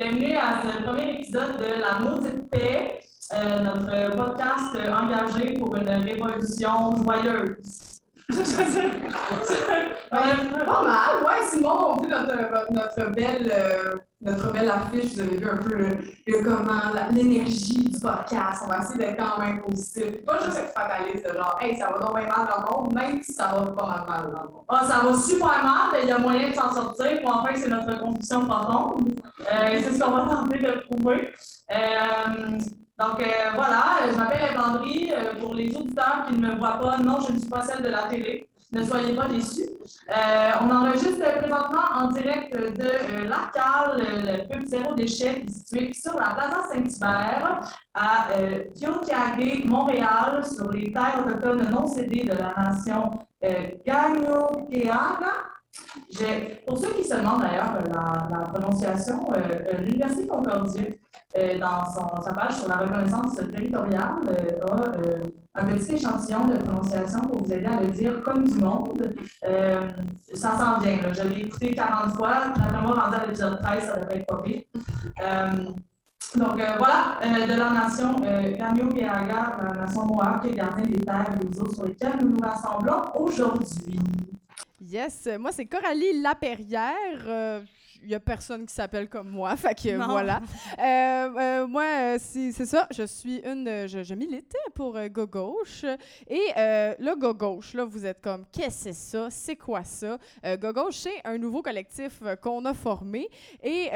Bienvenue à ce premier épisode de La Maudite Paix, euh, notre podcast engagé pour une révolution joyeuse. Pas mal, ouais, Simon, on vu notre, notre, belle, euh, notre belle affiche, vous avez vu un peu le, comment, l'énergie du podcast. On va essayer d'être quand même positif. Pas juste être fataliste, genre, hey, ça va donc mal dans le monde, même si ça va pas mal, dans le monde. Ah, ça va super mal, mais il y a moyen de s'en sortir. Pour enfin, c'est notre conviction profonde. Euh, c'est ce qu'on va tenter de prouver. Euh, donc euh, voilà, je m'appelle Evandry. Euh, pour les auditeurs qui ne me voient pas, non, je ne suis pas celle de la télé. Ne soyez pas déçus. Euh, on enregistre présentement en direct de l'ARCAL, le pub zéro déchet, situé sur la Plaza Saint-Hubert, à euh, Montréal, sur les terres autochtones non cédées de la nation euh, Pour ceux qui se demandent d'ailleurs la, la, prononciation, l'Université Concordia euh, dans sa page sur la reconnaissance territoriale, euh, a euh, un petit échantillon de prononciation pour vous aider à le dire comme du monde. ça s'en vient. Je l'ai écouté 40 fois. Après moi, rendu à l'épisode 13, ça devrait être pas donc voilà, de la nation euh, Kanyo-Keaga, la nation Mohawk, qui est gardien des terres et des eaux sur lesquelles nous nous rassemblons aujourd'hui. Yes, moi c'est Coralie Laperrière il n'y a personne qui s'appelle comme moi. Fait que voilà. Euh, euh, moi, euh, c'est ça. Je suis une. Je, je milite pour Go Gauche. Et le Go Gauche, là, vous êtes comme, qu'est-ce que c'est ça? C'est quoi ça? Go Gauche, c'est un nouveau collectif qu'on a formé et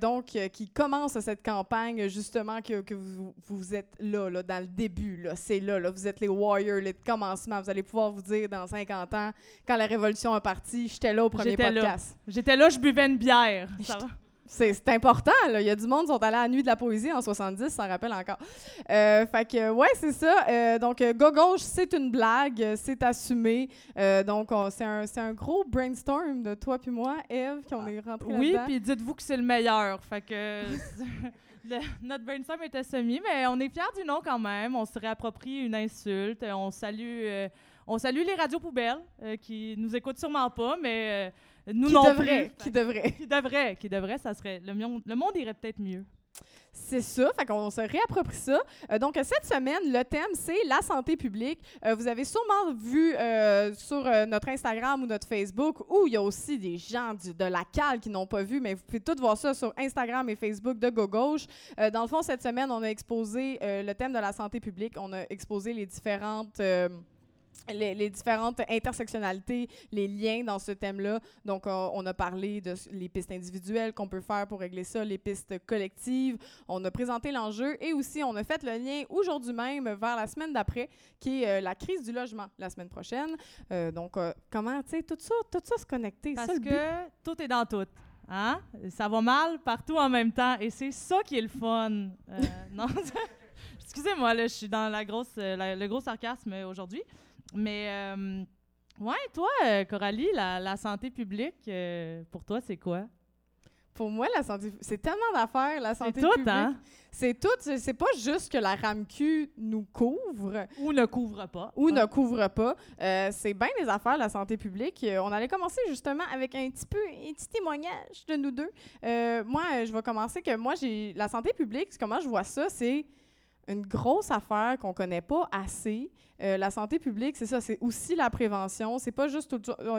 donc qui commence cette campagne, justement, que, que vous, vous, êtes là, là, dans le début. C'est là, là. Vous êtes les warriors, les commencements. Vous allez pouvoir vous dire dans 50 ans, quand la révolution est partie, j'étais là au premier podcast. J'étais là, je buvais une bière. C'est important, là. Il y a du monde qui sont allés à la nuit de la poésie en 70, ça rappelle encore. Euh, fait que, ouais, c'est ça. Euh, donc, euh, Go Gauche, c'est une blague, c'est assumé. donc, c'est un, un, gros brainstorm de toi puis moi, Eve, qu'on est rentrés Oui, puis dites-vous que c'est le meilleur. Fait que. notre brainstorm était semi, mais on est fiers du nom quand même. On se réapproprie une insulte. On salue, on salue les radios poubelles qui nous écoutent sûrement pas, mais nous qui non devrait, plus. Qui devrait. Qui devrait, qui devrait, ça serait. Le monde, le monde irait peut-être mieux. C'est ça, fait qu'on se réapproprie ça. Euh, donc, cette semaine, le thème, c'est la santé publique. Euh, vous avez sûrement vu euh, sur notre Instagram ou notre Facebook, où il y a aussi des gens de la cale qui n'ont pas vu, mais vous pouvez tout voir ça sur Instagram et Facebook de Go Gauche. dans le fond, cette semaine, on a exposé le thème de la santé publique. On a exposé les différentes les, différentes intersectionnalités, les liens dans ce thème-là. Donc, on a parlé de les pistes individuelles qu'on peut faire pour régler ça, les pistes collectives. On a présenté l'enjeu et aussi on a fait le lien aujourd'hui même vers la semaine d'après, qui est euh, la crise du logement la semaine prochaine. Euh, donc, euh, comment, tu sais, tout ça, tout ça se connecter. Parce que tout est dans tout. Hein? Ça va mal partout en même temps et c'est ça qui est le fun. non, excusez-moi, je suis dans la grosse, le gros sarcasme aujourd'hui. Mais, euh, ouais, toi, euh, Coralie, la, santé publique, euh, pour toi, c'est quoi? Pour moi, la santé, c'est tellement d'affaires, la santé tout, publique. Hein? C'est tout. C'est pas juste que la RAMQ nous couvre. Ou ne couvre pas. Ou ne couvre pas. c'est bien des affaires, la santé publique. on allait commencer justement avec un petit peu, un petit témoignage de nous deux. moi, je vais commencer que moi, j'ai la santé publique, comment je vois ça, c'est une grosse affaire qu'on connaît pas assez. Euh, la santé publique, c'est ça, c'est aussi la prévention. C'est pas juste.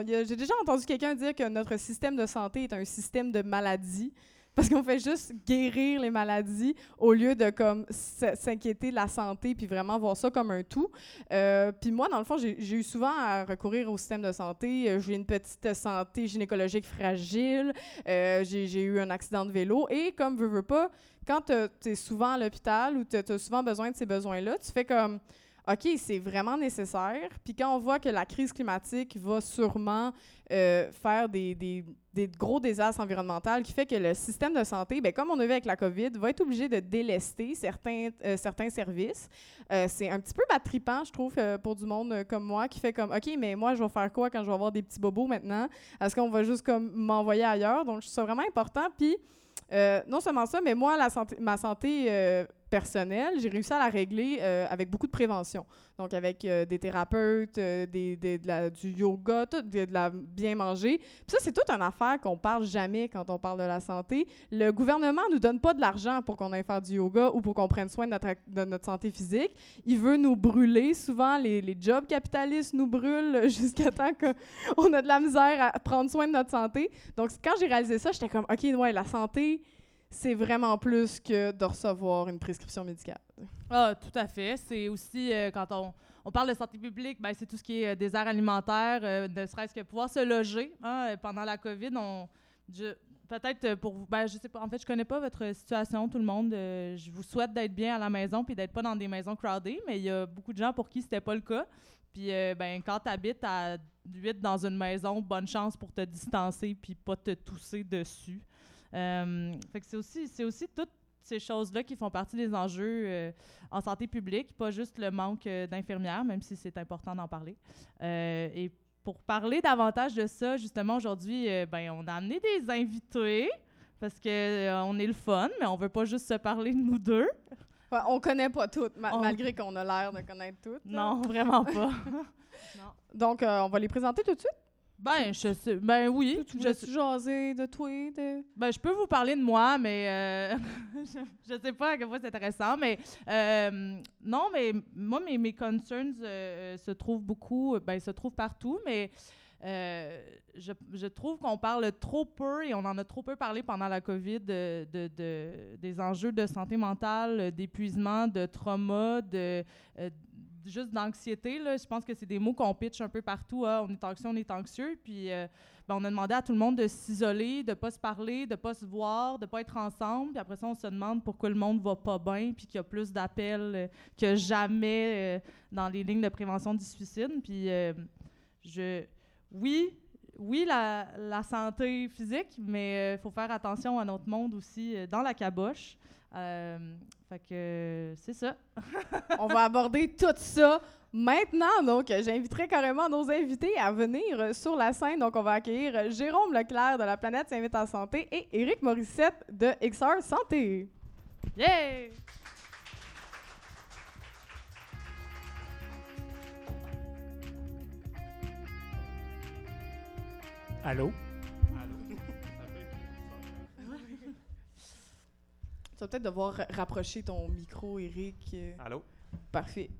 J'ai déjà entendu quelqu'un dire que notre système de santé est un système de maladie parce qu'on fait juste guérir les maladies au lieu de comme s'inquiéter de la santé puis vraiment voir ça comme un tout. Euh, puis moi, dans le fond, j'ai eu souvent à recourir au système de santé. Euh, j'ai une petite santé gynécologique fragile. j'ai eu un accident de vélo et comme veux, veux pas, quand tu es souvent à l'hôpital ou tu as souvent besoin de ces besoins-là, tu fais comme OK, c'est vraiment nécessaire. Puis quand on voit que la crise climatique va sûrement euh, faire des, gros désastres environnementaux qui fait que le système de santé, bien, comme on a vu avec la COVID, va être obligé de délester certains, euh, services. Euh, c'est un petit peu battripant, je trouve, pour du monde comme moi qui fait comme OK, mais moi, je vais faire quoi quand je vais avoir des petits bobos maintenant? Est-ce qu'on va juste m'envoyer ailleurs? Donc, ça vraiment important. Puis, non seulement ça, mais moi, la santé, ma santé personnelle, j'ai réussi à la régler euh, avec beaucoup de prévention. Donc, avec euh, des thérapeutes, euh, du yoga, tout, de, la bien manger. Puis ça, c'est toute une affaire qu'on parle jamais quand on parle de la santé. Le gouvernement nous donne pas de l'argent pour qu'on aille faire du yoga ou pour qu'on prenne soin de notre, santé physique. Il veut nous brûler. Souvent, les, les jobs capitalistes nous brûlent jusqu'à temps qu'on a de la misère à prendre soin de notre santé. Donc, quand j'ai réalisé ça, j'étais comme, OK, ouais, la santé, c'est vraiment plus que de recevoir une prescription médicale. Ah, tout à fait. C'est aussi, euh, quand on, on parle de santé publique, ben, c'est tout ce qui est euh, désert alimentaire, euh, ne serait-ce que pouvoir se loger. hein, euh, pendant la COVID, on, peut-être pour vous, ben, je sais pas, en fait, je connais pas votre situation, tout le monde. je vous souhaite d'être bien à la maison puis d'être pas dans des maisons crowded, mais il y a beaucoup de gens pour qui c'était pas le cas. Puis, ben, quand tu habites à 8 dans une maison, bonne chance pour te distancer puis pas te tousser dessus. Euh, fait que c'est aussi, c'est aussi toutes ces choses-là qui font partie des enjeux euh, en santé publique, pas juste le manque euh, d'infirmières, même si c'est important d'en parler. Et pour parler davantage de ça, justement, aujourd'hui, euh, ben, on a amené des invités parce que euh, est le fun, mais on veut pas juste se parler de nous deux. Ouais, on connaît pas toutes, ma- On- malgré qu'on a l'air de connaître toutes. là. Non, vraiment pas. Donc, euh, on va les présenter tout de suite. Ben, je sais, ben oui, Tu je, voulais-tu jaser de toi? De... ben, je peux vous parler de moi, mais euh, je, je sais pas à quel point c'est intéressant, mais euh, non, mais moi, mes, mes concerns euh, se trouvent beaucoup, ben, se trouvent partout, mais je, je trouve qu'on parle trop peu et on en a trop peu parlé pendant la COVID de, de- de- des enjeux de santé mentale, d'épuisement, de trauma, de, juste d'anxiété. Je pense que c'est des mots qu'on pitch un peu partout. ah, on est anxieux, on est anxieux. Puis euh, ben, on a demandé à tout le monde de s'isoler, de pas se parler, de pas se voir, de pas être ensemble. Puis après ça, on se demande pourquoi le monde va pas bien, puis qu'il y a plus d'appels euh, que jamais euh, dans les lignes de prévention du suicide. Puis je, oui, oui, la, la santé physique, mais il faut faire attention à notre monde aussi dans la caboche. Euh, fait que c'est ça. on va aborder tout ça maintenant. Donc, j'inviterai carrément nos invités à venir sur la scène. Donc, on va accueillir Jérôme Leclerc de La Planète s'invite en santé et Éric Morissette de XR Santé. Yeah! Allô? Vas peut-être devoir ra- rapprocher ton micro, Éric. Euh, Allô? Parfait.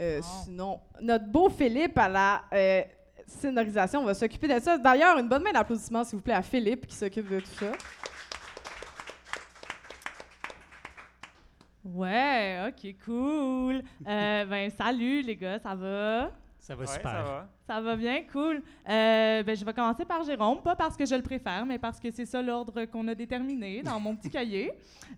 Euh. Sinon, notre beau Philippe à la euh, sonorisation va s'occuper de ça. D'ailleurs, une bonne main d'applaudissement, s'il vous plaît, à Philippe qui s'occupe de tout ça. Ouais, ok, cool. Euh, ben, salut les gars, ça va? Ça va Ouais, super. ça va. Ça va bien, cool. Euh, ben, je vais commencer par Jérôme, pas parce que je le préfère, mais parce que c'est ça l'ordre qu'on a déterminé dans mon petit cahier.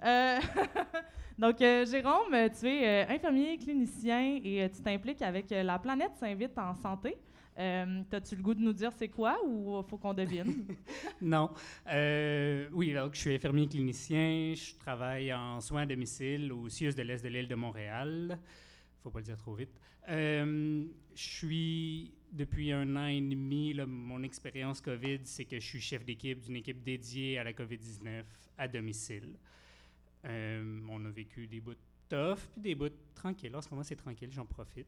Euh, donc, euh, Jérôme, tu es euh, infirmier clinicien et euh, tu t'impliques avec euh, La Planète s'invite en santé. Euh, T'as-tu le goût de nous dire c'est quoi ou faut qu'on devine? Non. Euh, oui, donc je suis infirmier clinicien. Je travaille en soins à domicile au CIUS de l'Est de l'île de Montréal. faut pas le dire trop vite. Euh, je suis, depuis un an et demi, là, mon expérience COVID, c'est que je suis chef d'équipe d'une équipe dédiée à la COVID-19 à domicile. Euh, on a vécu des bouts tough, puis des bouts tranquilles. En ce moment, c'est tranquille, j'en profite.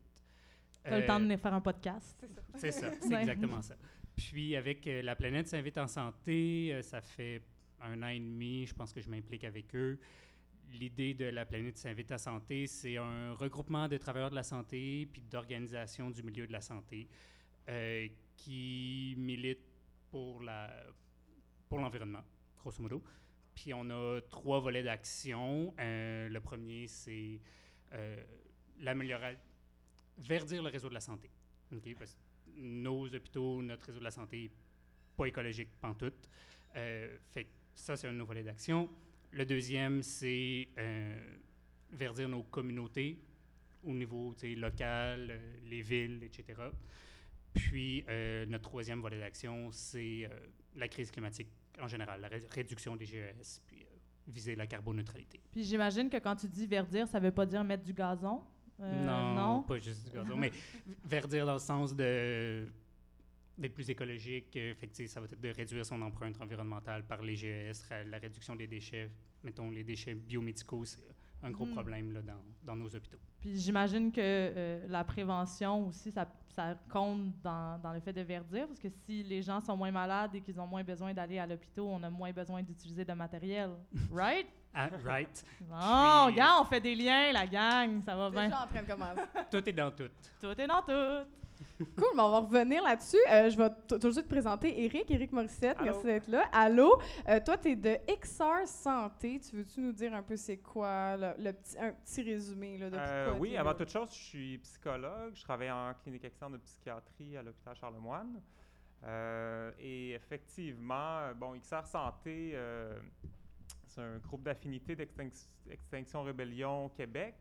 T'as le Euh, temps de faire un podcast. c'est ça, c'est exactement ça. Puis avec euh, La Planète s'invite en santé, euh, ça fait un an et demi, je pense que je m'implique avec eux. L'idée de La Planète s'invite en santé, c'est un regroupement de travailleurs de la santé puis d'organisations du milieu de la santé euh, qui militent pour la pour l'environnement, grosso modo. Puis on a trois volets d'action. Euh, le premier, c'est euh, l'amélioration, verdir le réseau de la santé. OK? Parce nos hôpitaux, notre réseau de la santé, pas écologique pantoute. Euh, fait ça, c'est un de nos volets d'action. Le deuxième, c'est euh, verdir nos communautés au niveau local, euh, les villes, etc. Puis, euh, notre troisième volet d'action, c'est la crise climatique en général, la ré- réduction des GES, puis viser la carboneutralité. Puis j'imagine que quand tu dis verdir, ça veut pas dire mettre du gazon? Euh, non, non? pas juste du gazon, mais verdir dans le sens de d'être plus écologique. euh, fait que, ça va être de réduire son empreinte environnementale par les GES, la réduction des déchets, mettons les déchets biomédicaux, c'est un gros Mm. problème là, dans, dans nos hôpitaux. Puis j'imagine que euh, la prévention aussi, ça, ça compte dans, dans le fait de verdir, parce que si les gens sont moins malades et qu'ils ont moins besoin d'aller à l'hôpital, on a moins besoin d'utiliser de matériel. Right? Ah, right. Bon, Puis- regarde, on fait des liens, la gang, ça va bien. En train de commencer. Tout est dans tout. Tout est dans tout. Cool, mais on va revenir là-dessus. Euh, je vais tout de suite te présenter Eric, Eric Morissette. Allô. Merci d'être là. Allô? Euh, toi, tu es de XR Santé. Tu veux-tu nous dire un peu c'est quoi, le, le petit, un petit résumé là, de Euh, pourquoi oui, avant toute chose, je suis psychologue. Je travaille en clinique externe de psychiatrie à l'hôpital Charlemagne. Euh, et effectivement, bon, XR Santé, c'est un groupe d'affinité d'Extinction Rébellion Québec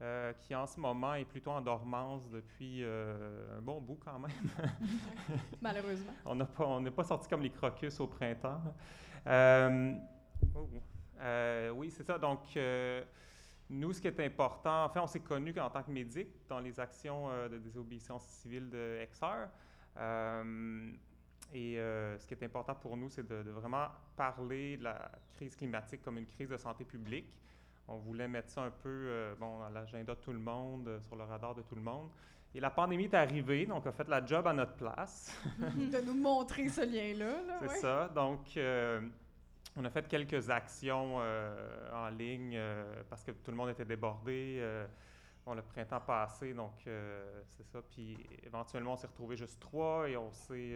euh, qui en ce moment est plutôt en dormance depuis euh, un bon bout quand même. Malheureusement. On n'a pas- on n'est pas sorti comme les crocus au printemps. Euh, oh, oui, c'est ça. Donc, nous, ce qui est important, en fait, on s'est connus en tant que médic dans les actions de désobéissance civile de. Euh, et ce qui est important pour nous, c'est de, de vraiment parler de la crise climatique comme une crise de santé publique. On voulait mettre ça un peu euh, bon, à l'agenda de tout le monde, euh, sur le radar de tout le monde. Et la pandémie est arrivée, donc on a fait la job à notre place. de nous montrer ce lien-là. Là, C'est ouais. ça. Donc, euh, on a fait quelques actions en ligne parce que tout le monde était débordé. bon, le printemps passé, donc c'est ça. Puis éventuellement, on s'est retrouvé juste trois et on s'est.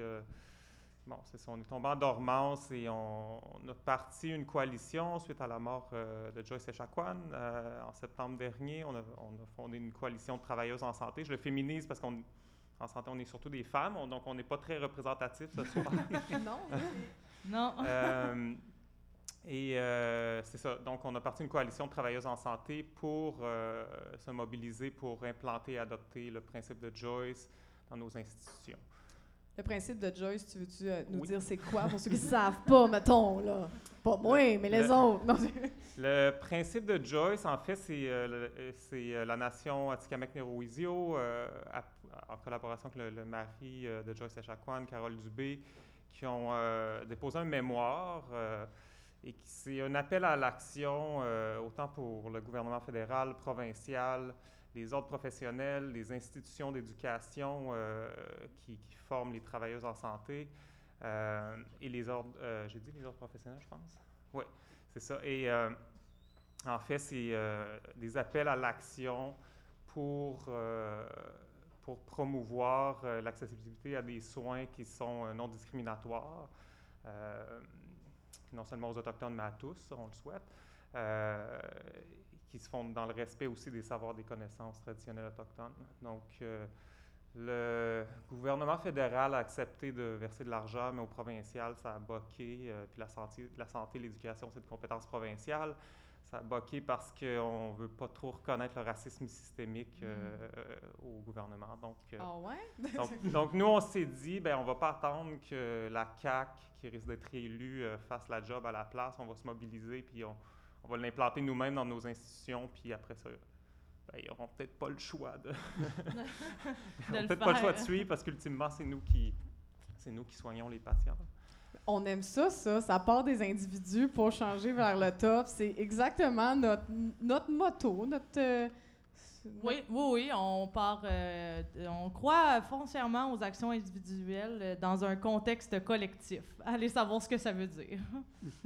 Bon, c'est ça. On est tombé en dormance et on, on a parti une coalition suite à la mort euh, de Joyce Echaquan euh, en septembre dernier. On a, on a fondé une coalition de travailleuses en santé. Je le féminise parce qu'on. En santé, on est surtout des femmes, on- donc on n'est pas très représentatif ce soir. non. Non. Euh, et euh, c'est ça. Donc, on a parti une coalition de travailleuses en santé pour euh, se mobiliser pour implanter et adopter le principe de Joyce dans nos institutions. Le principe de Joyce, tu veux-tu euh, nous Oui. dire c'est quoi pour ceux qui ne savent pas, mettons, là? Pas moi, mais les le- autres. Non, Le principe de Joyce, en fait, c'est euh, euh, la nation Atikamek-Nerowisio, euh, en collaboration avec le, le mari de Joyce Echaquan, Carole Dubé, qui ont déposé un mémoire et qui c'est un appel à l'action autant pour le gouvernement fédéral, provincial, les ordres professionnels, les institutions d'éducation euh, qui, forment les travailleuses en santé euh, et les ordres, euh, j'ai dit les ordres professionnels, je pense? Oui, c'est ça. Et en fait, c'est des appels à l'action pour, pour promouvoir l'accessibilité à des soins qui sont non discriminatoires, non seulement aux Autochtones, mais à tous, on le souhaite, qui se font dans le respect aussi des savoirs, des connaissances traditionnelles autochtones. Donc, euh, le gouvernement fédéral a accepté de verser de l'argent, mais au provincial, ça a boqué. euh, puis la santé, la santé, l'éducation, c'est une compétence provinciale. Ça a boqué parce qu'on ne veut pas trop reconnaître le racisme systémique euh, euh, au gouvernement. Donc, Ah ouais? donc, donc, nous, on s'est dit, ben, on va pas attendre que la CAC, qui risque d'être élue, fasse la job à la place. On va se mobiliser, puis on, on va l'implanter nous-mêmes dans nos institutions, puis après ça, ben, ils n'auront peut-être pas le choix de. ils n'auront peut-être pas le choix de suivre, parce qu'ultimement, c'est nous qui. C'est nous qui soignons les patients. On aime ça, ça. Ça part des individus pour changer vers le top. C'est exactement notre, notre motto, notre. Oui, oui, oui, on part, euh, on croit foncièrement aux actions individuelles euh, dans un contexte collectif. Allez savoir ce que ça veut dire.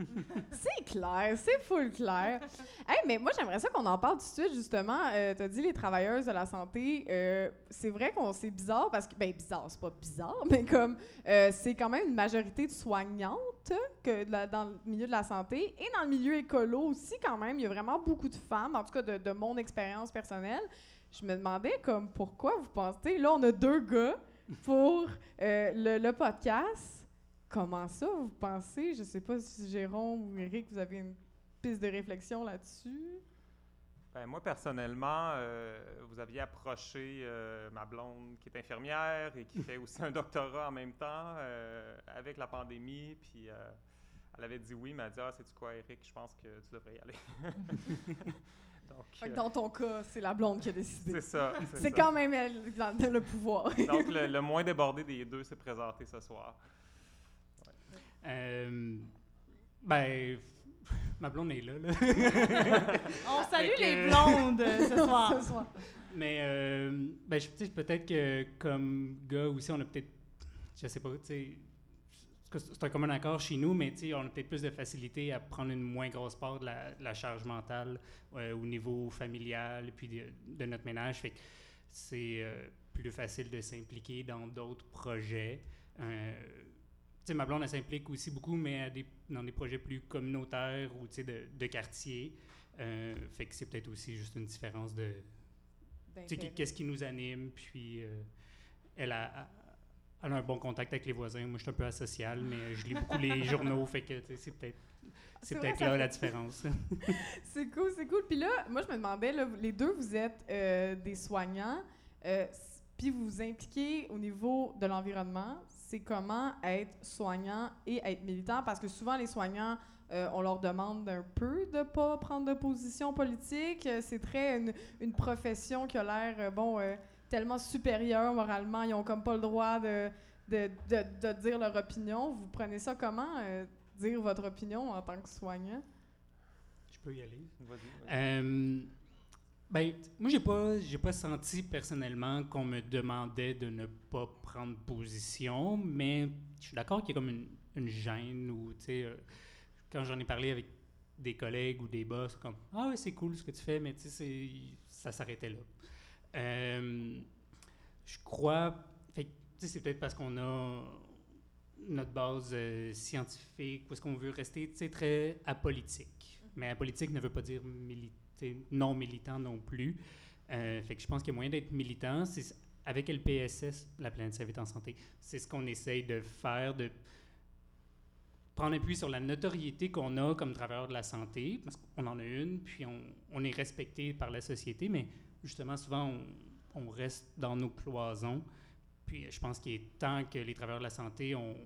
C'est clair, c'est full clair. hey, mais moi, j'aimerais ça qu'on en parle tout de suite, justement. Euh, tu as dit les travailleuses de la santé. euh, c'est vrai qu'on c'est bizarre parce que. Ben, bizarre, c'est pas bizarre, mais comme c'est quand même une majorité de soignantes dans le milieu de la santé et dans le milieu écolo aussi, quand même. Il y a vraiment beaucoup de femmes, en tout cas de, mon expérience personnelle. Je me demandais, comme, pourquoi vous pensez. Là, on a deux gars pour euh, le, podcast. Comment ça, vous pensez? Je sais pas si Jérôme ou Eric, vous avez une piste de réflexion là-dessus. Ben, moi, personnellement, euh, vous aviez approché euh, ma blonde qui est infirmière et qui fait aussi un doctorat en même temps avec la pandémie. Puis elle avait dit oui, mais elle a dit Ah, c'est-tu quoi, Eric? Je pense que tu devrais y aller. Donc, euh, dans ton cas, c'est la blonde qui a c'est décidé. ça. C'est ça. quand même elle qui a le pouvoir. Donc, le, le moins débordé des deux s'est présenté ce soir. Euh, ben, ma blonde est là. là. On salue les blondes ce soir. Ce soir. Mais euh, ben, je- tu sais, peut-être que comme gars aussi, on a peut-être, je sais pas, tu sais, c'est un commun accord chez nous, mais on a peut-être plus de facilité à prendre une moins grosse part de la, de la charge mentale euh, au niveau familial, puis de, de notre ménage. Fait que c'est euh, plus facile de s'impliquer dans d'autres projets. Euh, tu sais, ma blonde, elle s'implique aussi beaucoup, mais à des- dans des projets plus communautaires ou tu sais, de, de quartier. Euh, fait que c'est peut-être aussi juste une différence de, tu sais, D'intérêt. qu'est-ce qui nous anime, puis euh, elle, a, a- elle a un bon contact avec les voisins. Moi, je suis un peu asocial, mais je lis beaucoup les journaux, fait que c'est peut-être C'est peut-être là fait- la différence. C'est cool, c'est cool. Puis là, moi, je me demandais, là, les deux, vous êtes euh, des soignants, euh, puis vous vous impliquez au niveau de l'environnement. C'est comment être soignant et être militant? Parce que souvent, les soignants, euh, on leur demande un peu de pas prendre de position politique. C'est très une, une profession qui a l'air, bon, tellement supérieure moralement. Ils ont comme pas le droit de, de, de, de dire leur opinion. Vous prenez ça comment, euh, dire votre opinion en tant que soignant? je peux y aller. Vas-y, vas-y. Euh, ben, moi, j'ai pas, j'ai pas senti personnellement qu'on me demandait de ne pas prendre position, mais je suis d'accord qu'il y a comme une, une gêne ou, tu sais, euh, quand j'en ai parlé avec des collègues ou des boss, comme Ah oui, c'est cool ce que tu fais, mais tu sais, c'est- ça s'arrêtait là. Euh, je crois, c'est peut-être parce qu'on a notre base euh, scientifique, parce qu'on veut rester, très apolitique. Mais apolitique ne veut pas dire non militant non plus. Euh, je pense qu'il y a moyen d'être militant. Avec LPSS, la planète Savite en santé, c'est ce qu'on essaye de faire, de prendre appui sur la notoriété qu'on a comme travailleur de la santé, parce qu'on en a une, puis on, on est respecté par la société, mais justement, souvent, on, reste dans nos cloisons. Puis je pense qu'il est temps que les travailleurs de la santé, on,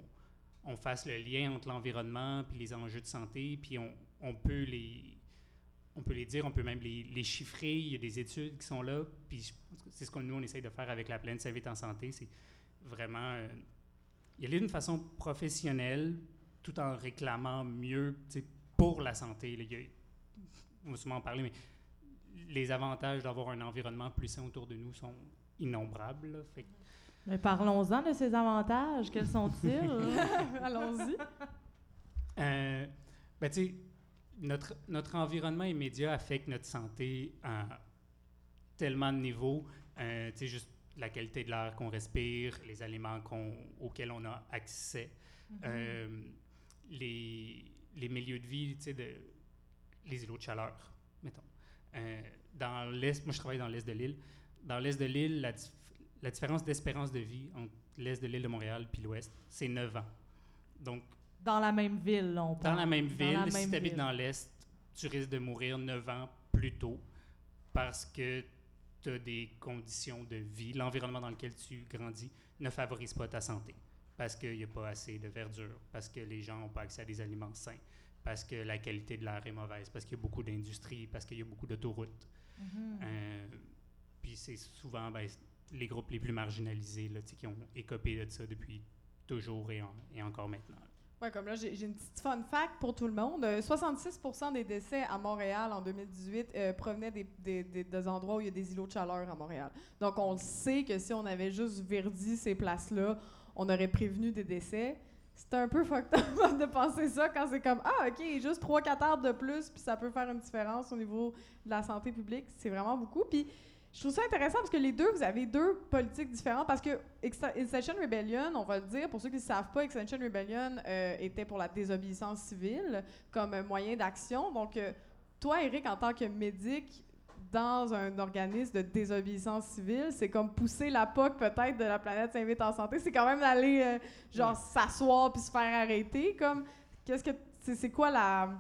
on fasse le lien entre l'environnement puis les enjeux de santé, puis on, on peut les on peut les dire, on peut même les, les chiffrer. Il y a des études qui sont là, puis c'est ce que nous on essaye de faire avec la plaine Savite en santé, c'est vraiment euh, y aller d'une façon professionnelle, tout en réclamant mieux, pour la santé. là. A- on va souvent en parler, mais les avantages d'avoir un environnement plus sain autour de nous sont innombrables. là. Fait que Mais parlons-en de ces avantages. Quels sont-ils? Allons-y. Euh, ben, notre, notre environnement immédiat affecte notre santé à tellement de niveaux. Euh, juste la qualité de l'air qu'on respire, les aliments qu'on- auxquels on a accès, euh, les, les milieux de vie, de, les îlots de chaleur. Euh, dans l'Est, moi je travaille dans l'Est de l'île. Dans l'Est de l'île, la, dif- la différence d'espérance de vie entre l'Est de l'île de Montréal puis l'Ouest, c'est 9 ans. Donc, Dans la même ville, on dans parle. la même ville, la si tu habites dans l'Est, tu risques de mourir 9 ans plus tôt parce que tu as des conditions de vie. L'environnement dans lequel tu grandis ne favorise pas ta santé parce qu'il n'y a pas assez de verdure, parce que les gens n'ont pas accès à des aliments sains, parce que la qualité de l'air est mauvaise, parce qu'il y a beaucoup d'industries, parce qu'il y a beaucoup d'autoroutes. Mhm. Euh, puis c'est souvent ben, les groupes les plus marginalisés là, qui ont écopé de ça depuis toujours et, en- et encore maintenant. Ouais, comme là, j'ai une petite fun fact pour tout le monde. Euh, 66 des décès à Montréal en 2018 euh, provenaient des, des- des- des endroits où il y a des îlots de chaleur à Montréal. Donc, on le sait que si on avait juste verdi ces places-là, on aurait prévenu des décès. C'est un peu fucked up de penser ça quand c'est comme Ah, OK, juste 3-4 arbres de plus, puis ça peut faire une différence au niveau de la santé publique. C'est vraiment beaucoup. Puis, je trouve ça intéressant parce que les deux, vous avez deux politiques différentes. Parce que Extinction Rebellion, on va le dire, pour ceux qui ne savent pas, Extinction Rebellion euh, était pour la désobéissance civile comme moyen d'action. Donc, euh, toi, Eric, en tant que médic dans un organisme de désobéissance civile, c'est comme pousser la POC peut-être de la planète s'invite en santé. C'est quand même d'aller, euh, genre, s'asseoir puis se faire arrêter. Comme, qu'est-ce que. C'est quoi la.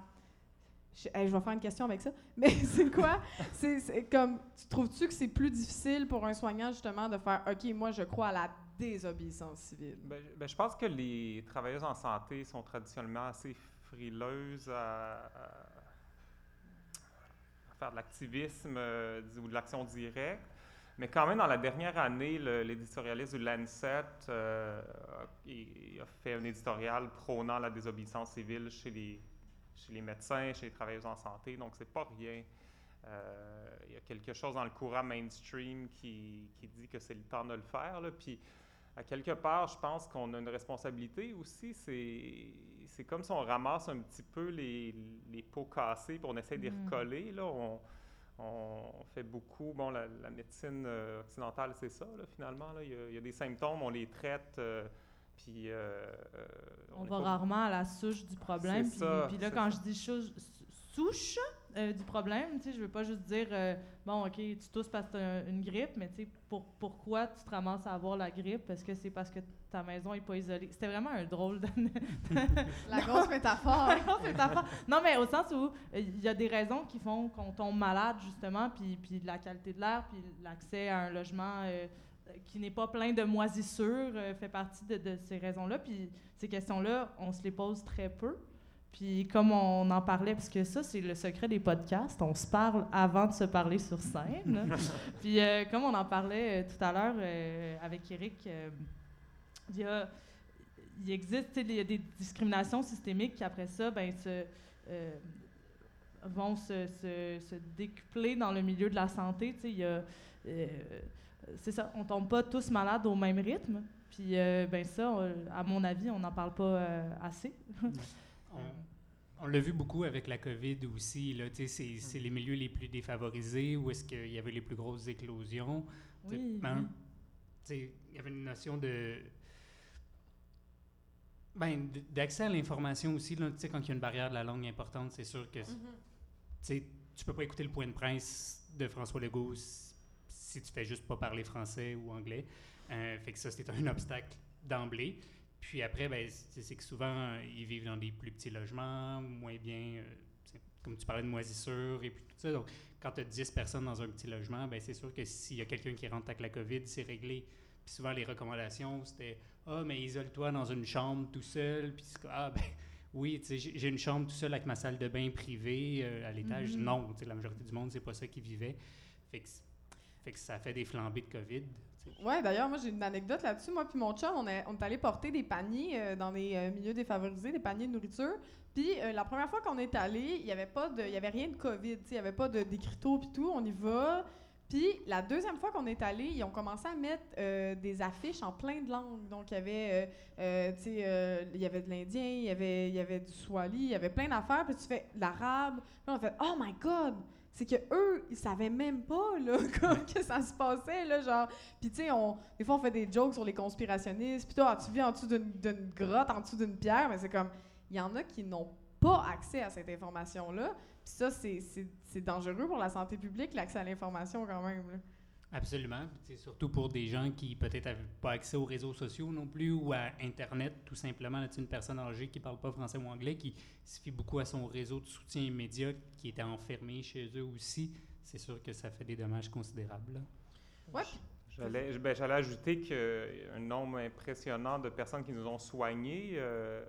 Je, hey, je vais faire une question avec ça. Mais c'est quoi? C'est comme. Tu trouves-tu que c'est plus difficile pour un soignant, justement, de faire OK, moi, je crois à la désobéissance civile? Ben, ben, je pense que les travailleuses en santé sont traditionnellement assez frileuses à faire de l'activisme euh, ou de l'action directe. Mais quand même, dans la dernière année, l'éditorialiste du Lancet euh, a, fait un éditorial prônant la désobéissance civile chez les, chez les médecins, chez les travailleurs en santé, donc c'est pas rien. Euh, il y a quelque chose dans le courant mainstream qui, qui dit que c'est le temps de le faire. Puis, à quelque part, je pense qu'on a une responsabilité aussi. C'est comme si on ramasse un petit peu les, les pots cassés puis on essaie de les Mm. recoller. Là. On, on fait beaucoup. Bon, la, la médecine euh, occidentale, c'est ça, là, finalement. Là. Il, y a, il y a des symptômes, on les traite. euh, puis, euh, On va pas- rarement à la souche du problème. Puis, ça, puis là, quand ça. je dis souche euh, du problème, tu sais, je veux pas juste dire, euh, bon, OK, tu tousses parce que tu as une grippe, mais tu sais, pour, pourquoi tu te ramasses à avoir la grippe? Est-ce que c'est parce que ta maison est pas isolée? C'était vraiment un drôle de... La grosse métaphore. Non, c'est ta part. Non, mais au sens où euh, il y a des raisons qui font qu'on tombe malade, justement, puis, puis la qualité de l'air, puis l'accès à un logement qui n'est pas plein de moisissures fait partie de, de ces raisons-là. Puis ces questions-là, on se les pose très peu. Puis comme on en parlait, parce que ça, c'est le secret des podcasts, on se parle avant de se parler sur scène. puis euh, comme on en parlait euh, tout à l'heure euh, avec Eric, il y a il existe y a des discriminations systémiques qui, après ça, ben, se, vont se, se, se décupler dans le milieu de la santé. c'est ça, on tombe pas tous malades au même rythme. Puis, ben ça, on- à mon avis, on n'en parle pas assez. On, on l'a vu beaucoup avec la COVID aussi. Sais, c'est, les milieux les plus défavorisés où est-ce qu'il y avait les plus grosses éclosions. Oui, ben, oui. tu sais, il y avait une notion de. Ben, d'accès à l'information aussi. Là, quand il y a une barrière de la langue importante, c'est sûr que tu sais, tu peux pas écouter le point de presse de François Legault si, si tu fais juste pas parler français ou anglais. Euh, fait que ça, c'est un obstacle d'emblée. Puis après, ben, c'est que souvent, ils vivent dans des plus petits logements, moins bien, euh, comme tu parlais de moisissure et puis tout ça. Donc, quand tu as 10 personnes dans un petit logement, ben, c'est sûr que s'il y a quelqu'un qui rentre avec la COVID, c'est réglé. Puis souvent, les recommandations, c'était « Ah, mais isole-toi dans une chambre tout seul. » Puis c'est Ah, ben oui, j'ai une chambre tout seul avec ma salle de bain privée euh, à l'étage. Mhm. Non, la majorité du monde, c'est pas ça qui vivait. Fait que, fait que ça fait des flambées de COVID. Sais. Ouais, d'ailleurs, moi, j'ai une anecdote là-dessus. Moi puis mon chum, on est, on est allé porter des paniers euh, dans des euh, milieux défavorisés, des paniers de nourriture. Puis euh, la première fois qu'on est allé, il y avait avait rien de COVID, il y avait pas de d'écriteau puis tout. On y va. Puis la deuxième fois qu'on est allé, ils ont commencé à mettre des affiches en plein de langues. Donc il y avait, il y avait de l'indien, il y avait, il y du swahili, il y avait plein d'affaires. Puis tu fais l'arabe. Puis on fait, oh my god, c'est que eux, ils savaient même pas là que ça se passait là, genre. Puis, tu sais, on, des fois, on fait des jokes sur les conspirationnistes. Puis, toi, ah, tu vis en dessous d'une grotte, en dessous d'une pierre, mais c'est comme, il y en a qui n'ont pas accès à cette information-là. Puis, ça, c'est- dangereux pour la santé publique, l'accès à l'information, quand même. là. Absolument. Puis, sais, surtout pour des gens qui peut-être n'avaient pas accès aux réseaux sociaux non plus ou à Internet, tout simplement. Là, une personne âgée qui ne parle pas français ou anglais, qui se fie beaucoup à son réseau de soutien immédiat, qui était enfermé chez eux aussi, c'est sûr que ça fait des dommages considérables. puis- J'allais ben, j'allais ajouter qu'un nombre impressionnant de personnes qui nous ont soignés euh,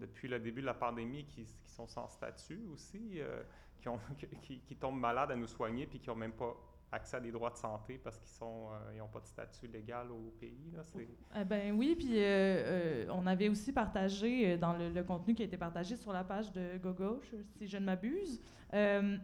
depuis le début de la pandémie qui, qui sont sans statut aussi, euh, qui, ont, qui, qui tombent malades à nous soigner puis qui n'ont même pas accès à des droits de santé parce qu'ils sont euh, n'ont pas de statut légal au pays. Là, Eh ben oui, puis euh, euh, on avait aussi partagé euh, dans le, contenu qui a été partagé sur la page de GoGauche, si je ne m'abuse. Euh,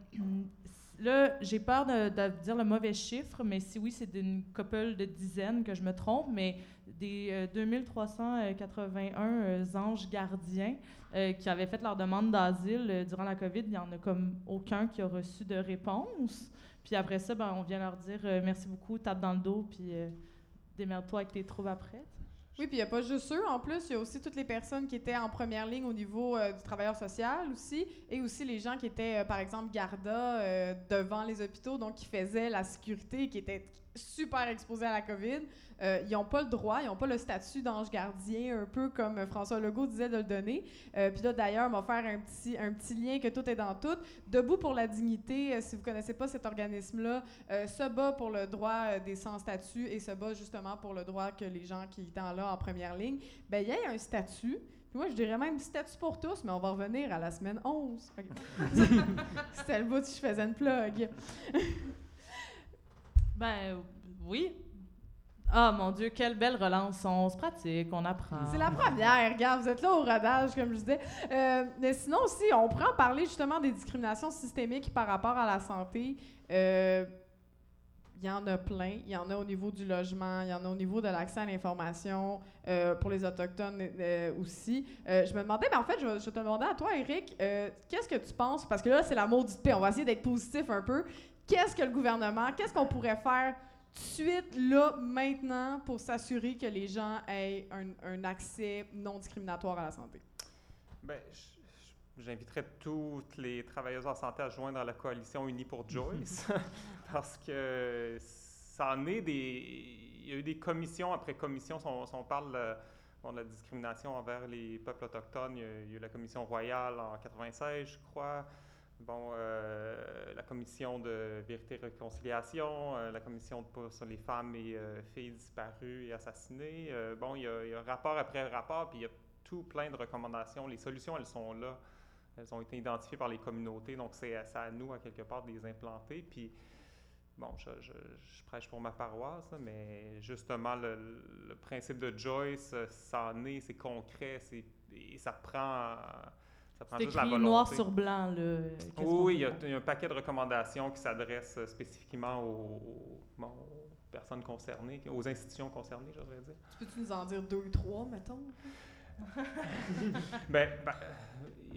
là, j'ai peur de, de dire le mauvais chiffre, mais si oui, c'est d'une couple de dizaines que je me trompe, mais des euh, 2381 euh, anges gardiens euh, qui avaient fait leur demande d'asile euh, durant la COVID, il n'y en a comme aucun qui a reçu de réponse. Puis après ça, ben, on vient leur dire euh, merci beaucoup, tape dans le dos, puis euh, démerde-toi avec tes troubles après. Oui, puis il n'y a pas juste eux. En plus, il y a aussi toutes les personnes qui étaient en première ligne au niveau euh, du travailleur social aussi, et aussi les gens qui étaient, par exemple, garda devant les hôpitaux, donc qui faisaient la sécurité, qui étaient super exposés à la COVID. Euh, ils n'ont pas le droit, ils n'ont pas le statut d'ange gardien, un peu comme François Legault disait de le donner. Euh, puis là, d'ailleurs, va faire un petit, lien que tout est dans tout. Debout pour la dignité, euh, si vous ne connaissez pas cet organisme-là, se bat pour le droit des sans-statut et se bat justement pour le droit que les gens qui étant là en première ligne, ben il y a un statut. Moi, je dirais même statut pour tous, mais on va revenir à la semaine 11. Ok. C'était le bout où je faisais une plug. Ben oui. Ah mon Dieu, quelle belle relance. On se pratique, on apprend. C'est la première, regarde, vous êtes là au rodage, comme je disais. Euh, mais sinon aussi, on en parler justement des discriminations systémiques par rapport à la santé. Euh, il y en a plein. Il y en a au niveau du logement, il y en a au niveau de l'accès à l'information, euh, pour les Autochtones aussi. Je me demandais, mais en fait, je, je te demander à toi, Eric, qu'est-ce que tu penses, parce que là, c'est la maudite paix, on va essayer d'être positif un peu. Qu'est-ce que le gouvernement, qu'est-ce qu'on pourrait faire tout de suite, là, maintenant, pour s'assurer que les gens aient un, un accès non discriminatoire à la santé? J- J'inviterais toutes les travailleuses en santé à joindre à la coalition Unie pour Joyce parce que ça en est des. Il y a eu des commissions après commissions. Si on, si on parle euh, bon, de la discrimination envers les peuples autochtones, il y a, il y a eu la commission royale en 96, je crois. Bon, euh, la commission de vérité et réconciliation, euh, la commission pour- sur les femmes et euh, filles disparues et assassinées. Bon, il y, a, rapport après rapport, puis il y a tout plein de recommandations. Les solutions, elles sont là. Elles ont été identifiées par les communautés, donc c'est à, nous, à quelque part, de les implanter. Puis, bon, je, prêche pour ma paroisse, mais justement, le, principe de Joyce, ça en est, c'est concret, c'est, et ça prend, ça prend C'est juste la volonté. noir sur blanc, qu'on Oui, il y, a, il y a un paquet de recommandations qui s'adressent euh, spécifiquement aux, aux- bon, aux personnes concernées, aux institutions concernées, j'aurais dire. Tu peux-tu nous en dire deux ou trois, mettons? Ben,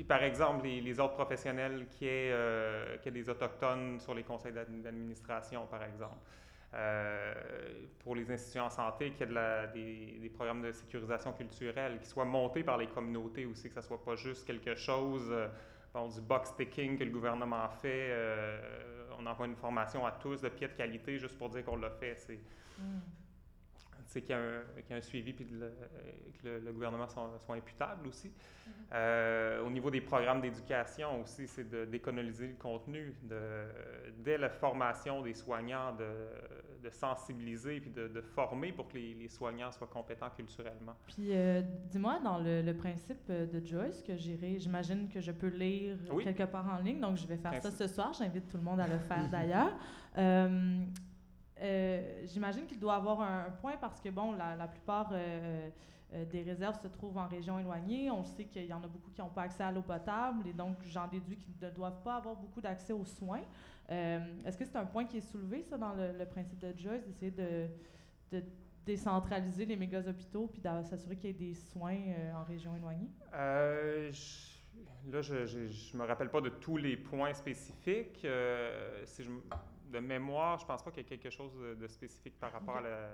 par exemple, les, les ordres professionnels qui est, euh, qui est des autochtones sur les conseils d'ad- d'administration, par exemple. Euh, pour les institutions en santé, qu'il y ait des, programmes de sécurisation culturelle qui soient montés par les communautés aussi, que ce soit pas juste quelque chose, euh, bon, du box ticking que le gouvernement fait. euh, on envoie une formation à tous de pied de qualité juste pour dire qu'on l'a fait. Mm. Qu'il y, y a un suivi puis de le- que le, le gouvernement soit, soit imputable aussi. Euh, au niveau des programmes d'éducation aussi, c'est d'économiser le contenu, de, dès la formation des soignants, de, de sensibiliser puis de, de former pour que les, les soignants soient compétents culturellement. Puis, euh, dis-moi, dans le, le principe euh, de Joyce que j'irai, j'imagine que je peux lire Oui. quelque part en ligne, donc je vais faire Principe. ça ce soir. J'invite tout le monde à le faire d'ailleurs. Euh, euh, j'imagine qu'il doit avoir un, point parce que, bon, la, plupart euh, euh, des réserves se trouvent en région éloignée. On sait qu'il y en a beaucoup qui n'ont pas accès à l'eau potable et donc j'en déduis qu'ils ne doivent pas avoir beaucoup d'accès aux soins. Est-ce que c'est un point qui est soulevé, ça, dans le, principe de Joyce, d'essayer de, décentraliser les méga hôpitaux puis de s'assurer qu'il y ait des soins en région éloignée? Là, je ne me rappelle pas de tous les points spécifiques. Si je, de mémoire, je pense pas qu'il y ait quelque chose de, de spécifique par rapport à la...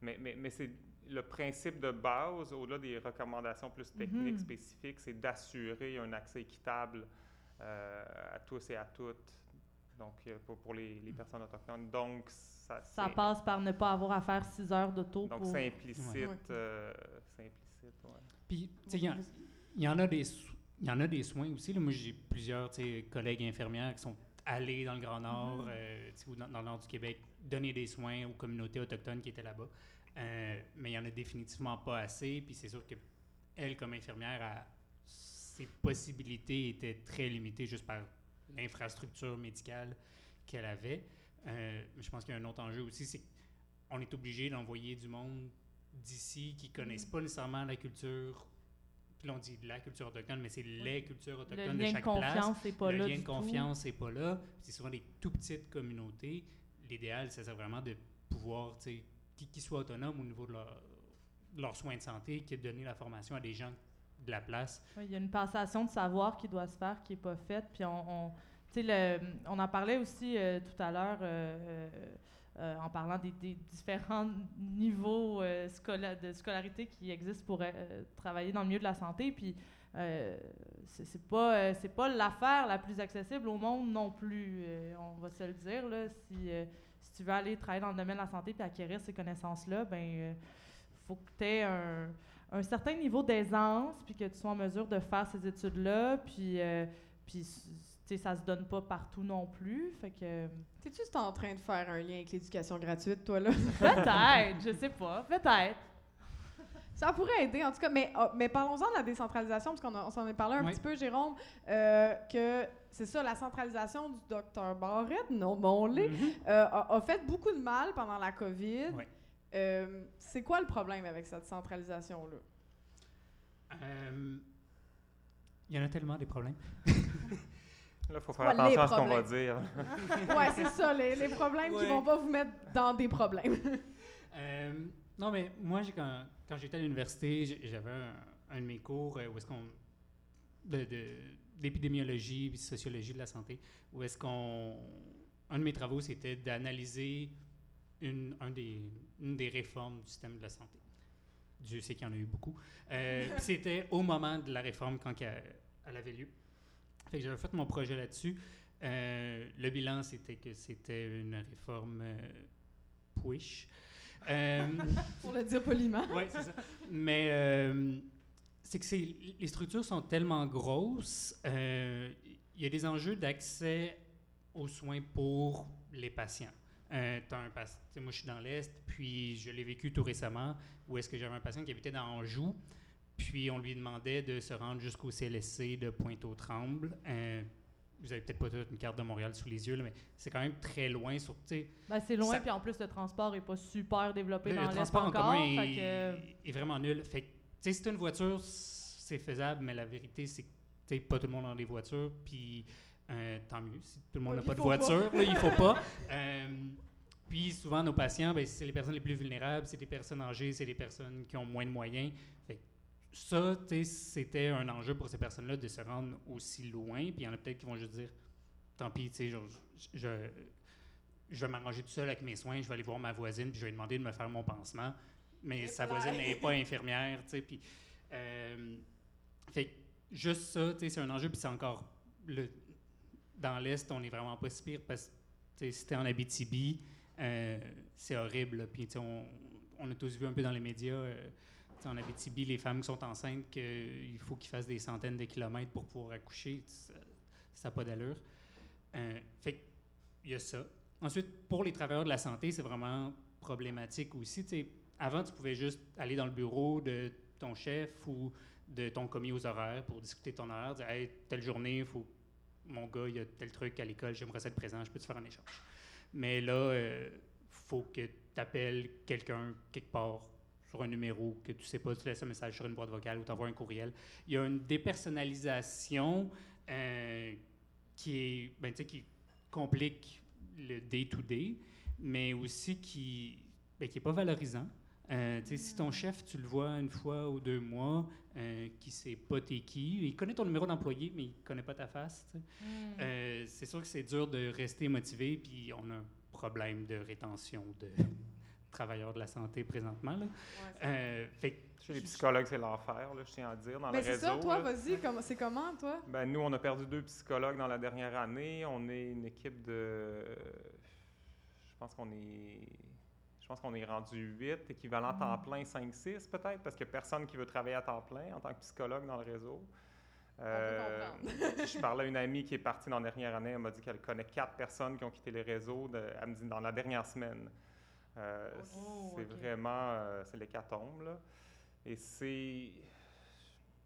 Mais, mais, mais c'est le principe de base, au-delà des recommandations plus techniques Mhm. spécifiques, c'est d'assurer un accès équitable euh, à tous et à toutes, donc euh, pour, pour les, les personnes autochtones. Donc, ça, passe par ne pas avoir à faire six heures d'auto donc pour... c'est implicite. Ouais. euh, c'est implicite, ouais. Puis, tu sais, il y en- il y, en a des il y en a des soins aussi. là. Moi, j'ai plusieurs collègues infirmières qui sont allés dans le Grand Nord euh, tu sais, ou dans, dans le nord du Québec donner des soins aux communautés autochtones qui étaient là-bas. Euh, mais il n'y en a définitivement pas assez. Puis c'est sûr que elle, comme infirmière, a- ses possibilités étaient très limitées juste par l'infrastructure médicale qu'elle avait. Euh, mais je pense qu'il y a un autre enjeu aussi, c'est qu'on est obligé d'envoyer du monde d'ici qui connaissent pas nécessairement la culture. Là, on dit la culture autochtone, mais c'est les cultures Le autochtones de lien de chaque place. confiance n'est pas le là lien de confiance n'est pas là. C'est souvent des tout petites communautés. L'idéal, c'est vraiment de pouvoir, tu sais, qui, qui soient autonomes au niveau de leur- leurs soins de santé, qui est de donner la formation à des gens de la place. Oui, il y a une passation de savoir qui doit se faire, qui n'est pas faite. Puis on, le- on en parlait aussi euh, tout à l'heure euh, euh, euh, en parlant des, différents niveaux euh, de scolarité qui existent pour euh, travailler dans le milieu de la santé. Puis c'est pas, c'est pas l'affaire la plus accessible au monde non plus. on va se le dire. Là, si, si tu veux aller travailler dans le domaine de la santé et acquérir ces connaissances-là, ben euh, faut que tu aies un un certain niveau d'aisance, puis que tu sois en mesure de faire ces études-là, puis, euh, puis s- tu sais, ça se donne pas partout non plus. Fait que T'es-tu juste en train de faire un lien avec l'éducation gratuite, toi, là? peut-être, je sais pas, peut-être. Ça pourrait aider, en tout cas. Mais, ah, mais parlons-en de la décentralisation, parce qu'on s'en est parlé un Oui. petit peu, Jérôme, euh, que c'est ça, la centralisation du docteur Barrett, non, mon lait, Mhm. euh, a, a fait beaucoup de mal pendant la COVID. Euh, c'est quoi le problème avec cette centralisation-là? Euh, Il y en a tellement des problèmes. Là, il faut faire Ouais, attention à ce qu'on va problèmes. dire. ouais, c'est ça, les, les problèmes qui Ouais. vont pas vous mettre dans des problèmes. Euh, non, mais moi, j'ai- quand, quand j'étais à l'université, j'avais un, un de mes cours euh, où est-ce qu'on. de- de- d'épidémiologie puis sociologie de la santé, où est-ce qu'on. Un de mes travaux, c'était d'analyser une, un des, une des réformes du système de la santé. Dieu sait qu'il y en a eu beaucoup. Euh, c'était au moment de la réforme, quand elle, elle avait lieu. Fait que j'avais fait mon projet là-dessus. Euh, le bilan, c'était que c'était une réforme euh, push. Euh, Pour le dire poliment. oui, c'est ça. Mais c'est que les structures sont tellement grosses, il y a des enjeux d'accès aux soins pour les patients. Euh, t'as un sais, moi, je suis dans l'Est, puis je l'ai vécu tout récemment, où est-ce que j'avais un patient qui habitait dans Anjou, puis on lui demandait de se rendre jusqu'au CLSC de Pointe-aux-Trembles. Euh, vous avez peut-être pas toute une carte de Montréal sous les yeux, là, mais c'est quand même très loin. Sur, Ben, c'est loin, Ça- puis en plus, le transport est pas super développé le, dans le transport en encore. commun fait est, que- est vraiment nul. Fait que, si une voiture, c'est faisable, mais la vérité, c'est que pas tout le monde a des voitures, puis euh, tant mieux. Si tout le monde n'a pas de faut pas. voiture, là, il faut pas. Euh, puis souvent, nos patients, ben, c'est les personnes les plus vulnérables, c'est des personnes âgées, c'est des personnes qui ont moins de moyens. Fait que ça, tu c'était un enjeu pour ces personnes-là de se rendre aussi loin. Puis il y en a peut-être qui vont juste dire, tant pis, tu sais, je, je, je vais m'arranger tout seul avec mes soins, je vais aller voir ma voisine, puis je vais lui demander de me faire mon pansement. Mais sa voisine n'est pas infirmière, tu sais, puis... euh, fait juste ça, tu sais, c'est un enjeu, puis c'est encore... Le, dans l'Est, on est vraiment pas si pire, parce que, tu si t'es en Abitibi, euh, c'est horrible, puis tu on, on a tous vu un peu dans les médias... euh, tu en Abitibi, les femmes qui sont enceintes, qu'il faut qu'ils fassent des centaines de kilomètres pour pouvoir accoucher, ça n'a pas d'allure. Euh, fait qu'il y a ça. Ensuite, pour les travailleurs de la santé, c'est vraiment problématique aussi. Tu sais, avant, tu pouvais juste aller dans le bureau de ton chef ou de ton commis aux horaires pour discuter ton horaire, dire Hey, telle journée, il faut mon gars, il y a tel truc à l'école, j'aimerais être présent, je peux te faire un échange? Mais là, il faut que tu appelles quelqu'un quelque part sur un numéro que tu sais pas, tu laisses un message sur une boîte vocale ou tu envoies un courriel. Il y a une dépersonnalisation euh, qui est, ben, qui complique le day-to-day, mais aussi qui ben, qui est pas valorisant. Euh, Si ton chef, tu le vois une fois ou deux mois, euh, qui sait pas t'es qui, il connaît ton numéro d'employé, mais il connaît pas ta face. Mm. Euh, c'est sûr que c'est dur de rester motivé, puis on a un problème de rétention de travailleurs de la santé présentement. Là. Euh, fait Chez les psychologues, c'est l'enfer, là, je tiens à dire, dans Mais le c'est réseau. ça, toi, vas-y, comment- c'est comment, toi? Ben, nous, on a perdu deux psychologues dans la dernière année. On est une équipe de. Je pense qu'on est. Je pense qu'on est rendu 8, équivalent temps plein 5-6 peut-être, parce qu'il n'y a personne qui veut travailler à temps plein en tant que psychologue dans le réseau. Euh, je parlais à une amie qui est partie dans la dernière année, elle m'a dit qu'elle connaît quatre personnes qui ont quitté le réseau de- elle me dit dans la dernière semaine. Euh, Oh, c'est ok. vraiment, euh, c'est l'hécatombe, là. Et c'est...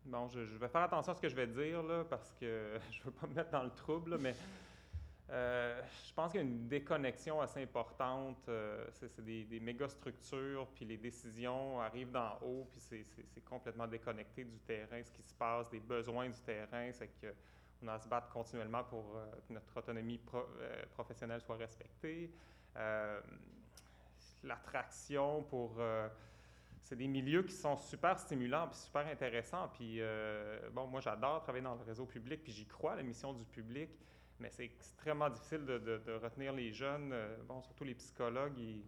Bon, je, je vais faire attention à ce que je vais dire, là, parce que je veux pas me mettre dans le trouble, là, mais euh, je pense qu'il y a une déconnexion assez importante. euh, c'est des, des méga structures, puis les décisions arrivent d'en haut, puis c'est- complètement déconnecté du terrain, ce qui se passe, des besoins du terrain. C'est que on a à se battre continuellement pour euh, que notre autonomie pro- professionnelle soit respectée. L'attraction pour. euh, c'est des milieux qui sont super stimulants puis super intéressants. Puis, euh, bon, moi, j'adore travailler dans le réseau public, puis j'y crois, la mission du public. Mais c'est extrêmement difficile de, de- de retenir les jeunes, euh, bon, surtout les psychologues. Ils,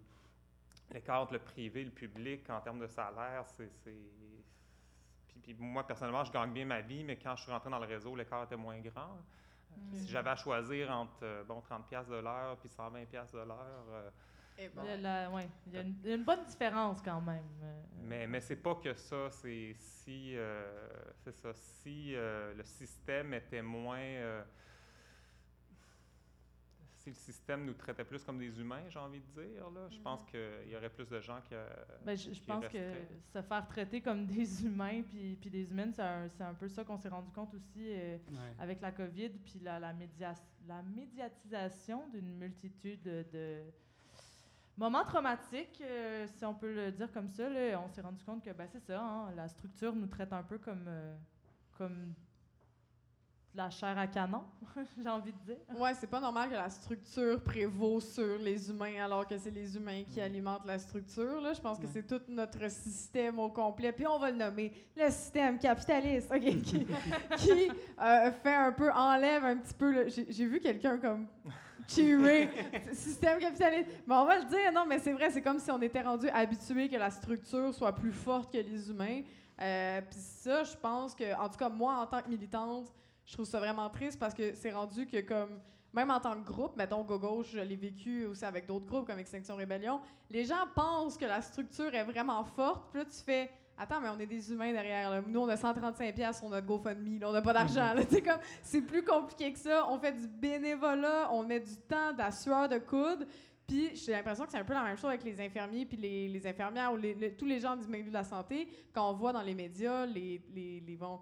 l'écart entre le privé et le public en termes de salaire, c'est. Puis, puis moi, personnellement, je gagne bien ma vie, mais quand je suis rentré dans le réseau, l'écart était moins grand. Mm. Si j'avais à choisir entre bon, 30$ piastres de l'heure puis 120$ piastres de l'heure, euh, Bon. Il y a la- ouais, il y a une, il y a une bonne différence quand même. euh, Mais, mais c'est pas que ça, c'est si, euh, c'est ça, si euh, le système était moins... euh, si le système nous traitait plus comme des humains, j'ai envie de dire, là, je pense qu'il y aurait plus de gens qui... Ben, je, je qui pense que se faire traiter comme des humains puis, puis des humaines, c'est un, c'est un peu ça qu'on s'est rendu compte aussi euh, ouais. avec la COVID puis la, la, média- la médiatisation d'une multitude de, de- Moment traumatique, euh, si on peut le dire comme ça, là, on s'est rendu compte que ben, c'est ça, hein, la structure nous traite un peu comme, euh, comme de la chair à canon, j'ai envie de dire. Ouais, c'est pas normal que la structure prévaut sur les humains alors que c'est les humains qui alimentent la structure. Là. Je pense que Ouais. c'est tout notre système au complet. Puis on va le nommer le système capitaliste, OK, qui, qui, euh, fait un peu, enlève un petit peu. j'ai vu quelqu'un comme système capitaliste. Mais on va le dire, non, mais c'est vrai, c'est comme si on était rendu habitué que la structure soit plus forte que les humains. Euh, Puis ça, je pense que, en tout cas, moi, en tant que militante, je trouve ça vraiment triste parce que c'est rendu que comme même en tant que groupe, mettons Go Gauche, je l'ai vécu aussi avec d'autres groupes comme Extinction Rébellion, les gens pensent que la structure est vraiment forte, puis là tu fais Attends, mais on est des humains derrière. là. Nous, on a 135 pièces sur notre GoFundMe. là. On n'a pas d'argent. comme, c'est plus compliqué que ça. On fait du bénévolat, on met du temps, de la sueur de coude. Puis j'ai l'impression que c'est un peu la même chose avec les infirmiers puis les, infirmières ou tous les gens du milieu de la santé. Quand on voit dans les médias les, les, les, bon,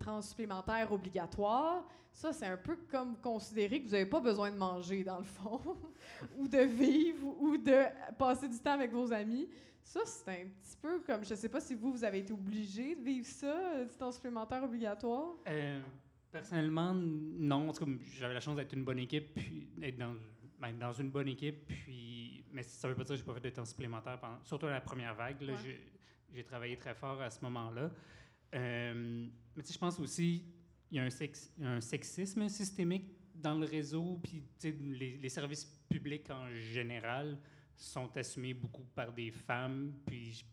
trans supplémentaires obligatoires, ça, c'est un peu comme considérer que vous n'avez pas besoin de manger, dans le fond, ou de vivre, ou de passer du temps avec vos amis. Ça, c'est un petit peu comme, je sais pas si vous, vous avez été obligé de vivre ça, euh, du temps supplémentaire obligatoire. Euh, personnellement, non. En tout cas, J'avais la chance d'être une bonne équipe, puis d'être dans, ben, dans une bonne équipe, puis, mais ça veut pas dire que j'ai pas fait de temps supplémentaire, pendant, surtout la première vague. là, Ouais. j'ai- travaillé très fort à ce moment-là. Euh, mais je pense aussi il y a un, sex- un sexisme systémique dans le réseau, puis les, les services publics en général sont assumés beaucoup par des femmes, puis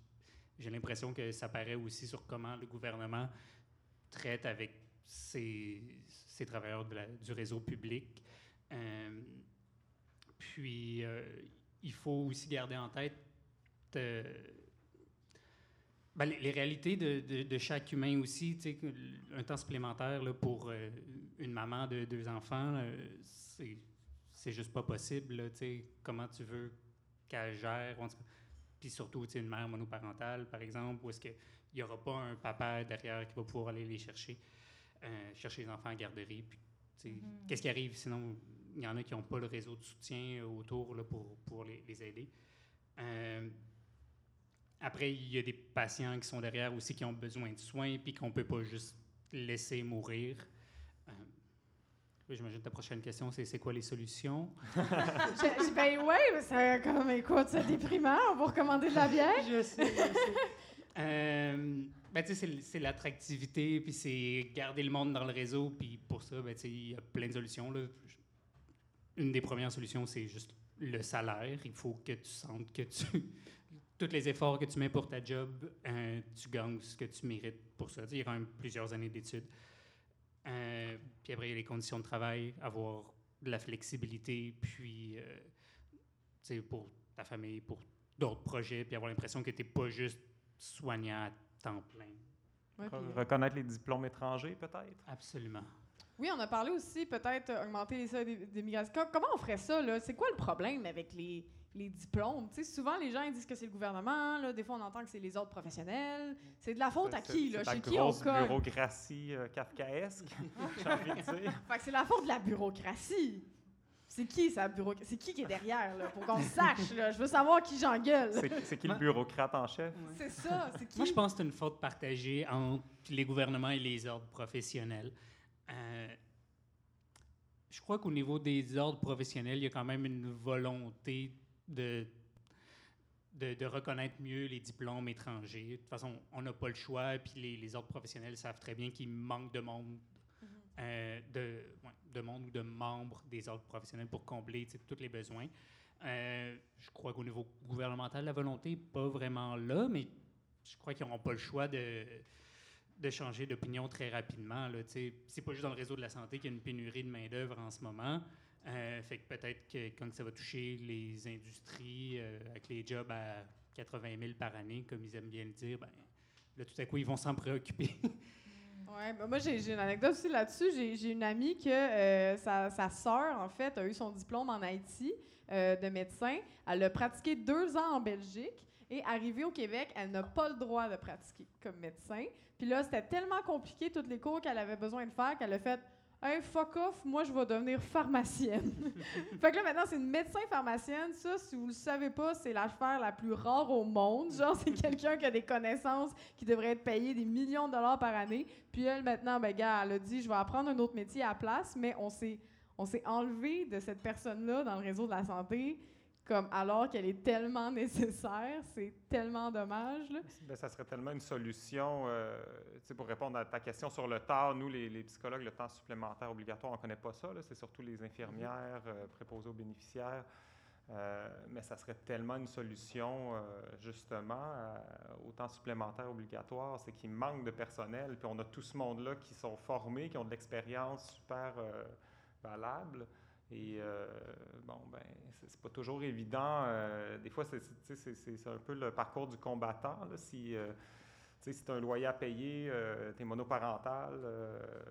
j'ai l'impression que ça paraît aussi sur comment le gouvernement traite avec ses, ses travailleurs de la- du réseau public. Euh, puis, euh, il faut aussi garder en tête euh, ben, les, les réalités de, de- de chaque humain aussi. Un temps supplémentaire là, pour euh, une maman de deux enfants, c'est c'est juste pas possible. là, comment tu veux qu'elle gère? en. Puis surtout, une mère monoparentale, par exemple, où est-ce qu'il n'y aura pas un papa derrière qui va pouvoir aller les chercher, chercher les enfants à garderie. Puis, Mhm. Qu'est-ce qui arrive sinon? Il y en a qui n'ont pas le réseau de soutien autour là, pour, pour les, les aider. Euh, après, il y a des patients qui sont derrière aussi qui ont besoin de soins puis qu'on ne peut pas juste laisser mourir. Euh, oui, J'imagine que ta prochaine question, c'est c'est quoi les solutions? J'ai dit, ben ouais, mais c'est comme, écoute, c'est déprimant, on va recommander de la bière. Je sais, je sais. Euh, ben, tu sais, c'est l'attractivité, puis c'est garder le monde dans le réseau, puis pour ça, ben, tu sais, il y a plein de solutions. Là. Je- Une des premières solutions, c'est juste le salaire. Il faut que tu sentes que tu... Tous les efforts que tu mets pour ta job, euh, tu gagnes ce que tu mérites pour ça. Tu sais, il y a quand même plusieurs années d'études. Euh, puis après, il y a les conditions de travail, avoir de la flexibilité, puis, euh, tu sais, pour ta famille, pour d'autres projets, puis avoir l'impression que tu n'es pas juste soignant à temps plein. Ouais, puis, Reconnaître les diplômes étrangers, peut-être? Absolument. Oui, on a parlé aussi peut-être euh, augmenter les seuils d'immigration. Co- Comment on ferait ça, là? C'est quoi le problème avec les, les diplômes? Tu sais, souvent, les gens ils disent que c'est le gouvernement. Là, des fois, on entend que c'est les ordres professionnels. C'est de la faute à C'est- qui, c'est là? la Chez qui on colle? bureaucratie euh, kafkaesque, j'ai envie de dire. Fait que c'est la faute de la bureaucratie. C'est qui, ça, bureaucratie? C'est qui qui est derrière, là? Pour qu'on sache, là? Je veux savoir qui j'engueule. C'est c'est qui le bureaucrate en chef? C'est ça, c'est qui? Moi, je pense que c'est une faute partagée entre les gouvernements et les ordres professionnels. Je crois qu'au niveau des ordres professionnels, il y a quand même une volonté de, de, de reconnaître mieux les diplômes étrangers. De toute façon, on n'a pas le choix, puis les, les ordres professionnels savent très bien qu'il manque de monde, euh, de, ouais, de monde ou de membres des ordres professionnels pour combler tous les besoins. Euh, je crois qu'au niveau gouvernemental, la volonté n'est pas vraiment là, mais je crois qu'ils n'auront pas le choix de, de changer d'opinion très rapidement. C'est pas juste dans le réseau de la santé qu'il y a une pénurie de main-d'œuvre en ce moment. Euh, fait que peut-être que quand ça va toucher les industries euh, avec les jobs à 80 000 par année, comme ils aiment bien le dire, ben, là, tout à coup, ils vont s'en préoccuper. Ouais, ben moi j'ai une anecdote aussi là-dessus. J'ai une amie que euh, sa, sœur, en fait, a eu son diplôme en Haïti de médecin. Elle a pratiqué deux ans en Belgique et arrivée au Québec, elle n'a pas le droit de pratiquer comme médecin. Puis là, c'était tellement compliqué, tous les cours qu'elle avait besoin de faire, qu'elle a fait Hey, fuck off, moi je vais devenir pharmacienne. fait que là maintenant c'est une médecin pharmacienne. Ça, si vous le savez pas, c'est l'affaire la plus rare au monde. Genre c'est quelqu'un qui a des connaissances qui devrait être payé des millions de dollars par année. Puis elle maintenant, ben gars, elle a dit je vais apprendre un autre métier à la place, mais on s'est on s'est enlevé de cette personne-là dans le réseau de la santé comme alors qu'elle est tellement nécessaire, c'est tellement dommage. Là. Ben, ça serait tellement une solution euh, pour répondre à ta question sur le temps. Nous, les, psychologues, le temps supplémentaire obligatoire, on ne connaît pas ça. C'est surtout les infirmières euh, préposées aux bénéficiaires. Euh, mais ça serait tellement une solution, euh, justement, au temps supplémentaire obligatoire. C'est qu'il manque de personnel. Puis on a tout ce monde-là qui sont formés, qui ont de l'expérience super valable. Et euh, bon, ben, c'est pas toujours évident. Euh, des fois, c'est un peu le parcours du combattant. Là, si euh, si tu as un loyer à payer, tu es monoparental,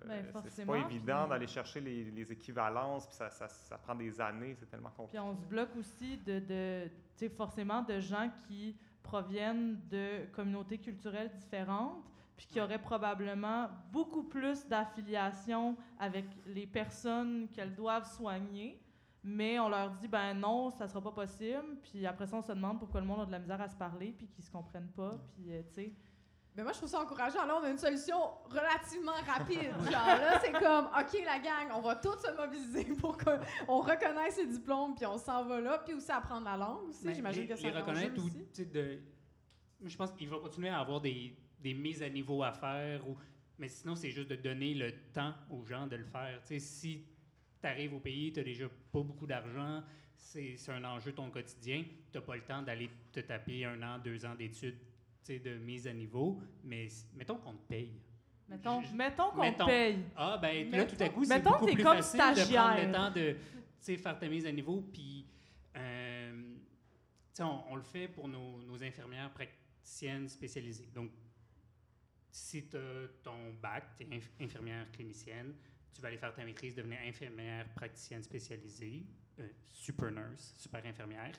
ben, c'est pas évident d'aller chercher les, les, équivalences, puis ça, ça, ça, prend des années, c'est tellement compliqué. Puis on se bloque aussi de, de forcément de gens qui proviennent de communautés culturelles différentes puis qui aurait probablement beaucoup plus d'affiliation avec les personnes qu'elles doivent soigner. Mais on leur dit, ben non, ça sera pas possible. Puis après ça, on se demande pourquoi le monde a de la misère à se parler, puis qu'ils se comprennent pas. Puis, euh, tu sais. Mais moi, je trouve ça encourageant. Là, on a une solution relativement rapide. Genre, là, c'est comme, OK, la gang, on va tous se mobiliser pour qu'on reconnaisse les diplômes, puis on s'en va là. Puis aussi apprendre la langue aussi. Ben, J'imagine que c'est un reconnaître aussi. De, je pense qu'il va continuer à avoir des, des mises à niveau à faire. Ou... Mais sinon, c'est juste de donner le temps aux gens de le faire. si tu arrives au pays, tu n'as déjà pas beaucoup d'argent, c'est un enjeu de ton quotidien, tu n'as pas le temps d'aller te taper un an, deux ans d'études de mise à niveau, mais mettons qu'on te paye. Mettons, mettons qu'on te paye. Ah, ben là, tout à coup, c'est beaucoup plus comme facile de prendre le temps de faire ta mise à niveau. Puis, euh, on, on, le fait pour nos, nos infirmières praticiennes spécialisées. Donc, si tu as ton bac, tu es infirmière clinicienne, tu vas aller faire ta maîtrise, devenir infirmière praticienne spécialisée, euh, super nurse, super infirmière.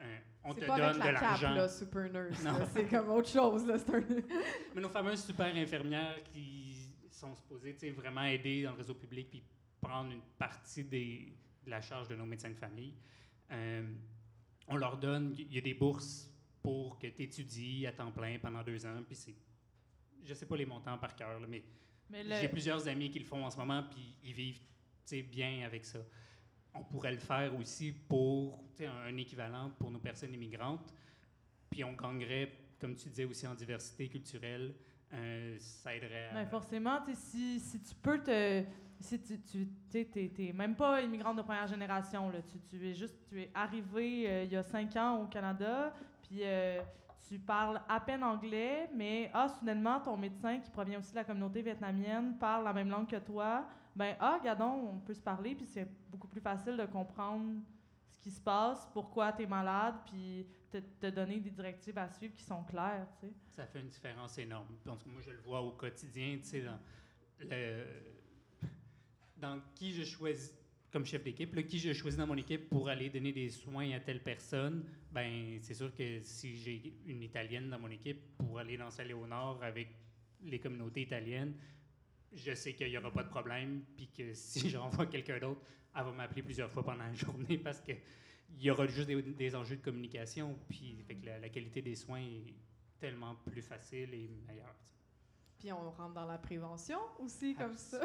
Euh, on te donne de l'argent. super nurse. C'est comme autre chose. Là, Mais nos fameuses super infirmières qui sont supposées vraiment aider dans le réseau public puis prendre une partie des, de la charge de nos médecins de famille, euh, on leur donne, il y a des bourses pour que tu étudies à temps plein pendant deux ans, puis c'est je sais pas les montants par cœur, mais, j'ai plusieurs amis qui le font en ce moment, puis ils vivent bien avec ça. On pourrait le faire aussi pour un équivalent pour nos personnes immigrantes, puis on gagnerait, comme tu disais, aussi en diversité culturelle. Euh, ça aiderait à... Ben, forcément, si, si tu peux te... Si tu n'es même pas immigrante de première génération, là, tu, tu es juste tu es arrivé euh, il y a cinq ans au Canada, puis euh, tu parles à peine anglais, mais ah, soudainement, ton médecin qui provient aussi de la communauté vietnamienne parle la même langue que toi, ben ah, gadon, on peut se parler, puis c'est beaucoup plus facile de comprendre ce qui se passe, pourquoi tu es malade, puis te, te, donner des directives à suivre qui sont claires, tu sais. Ça fait une différence énorme. Parce que moi, je le vois au quotidien, tu sais, dans, le, dans qui je choisis comme chef d'équipe, qui j'ai choisi dans mon équipe pour aller donner des soins à telle personne, ben c'est sûr que si j'ai une Italienne dans mon équipe pour aller dans salle au nord avec les communautés italiennes, je sais qu'il n'y aura pas de problème, puis que si j'envoie quelqu'un d'autre, elle va m'appeler plusieurs fois pendant la journée parce qu'il y aura juste des, enjeux de communication, puis la, la, qualité des soins est tellement plus facile et meilleure. Puis on rentre dans la prévention aussi, comme ça.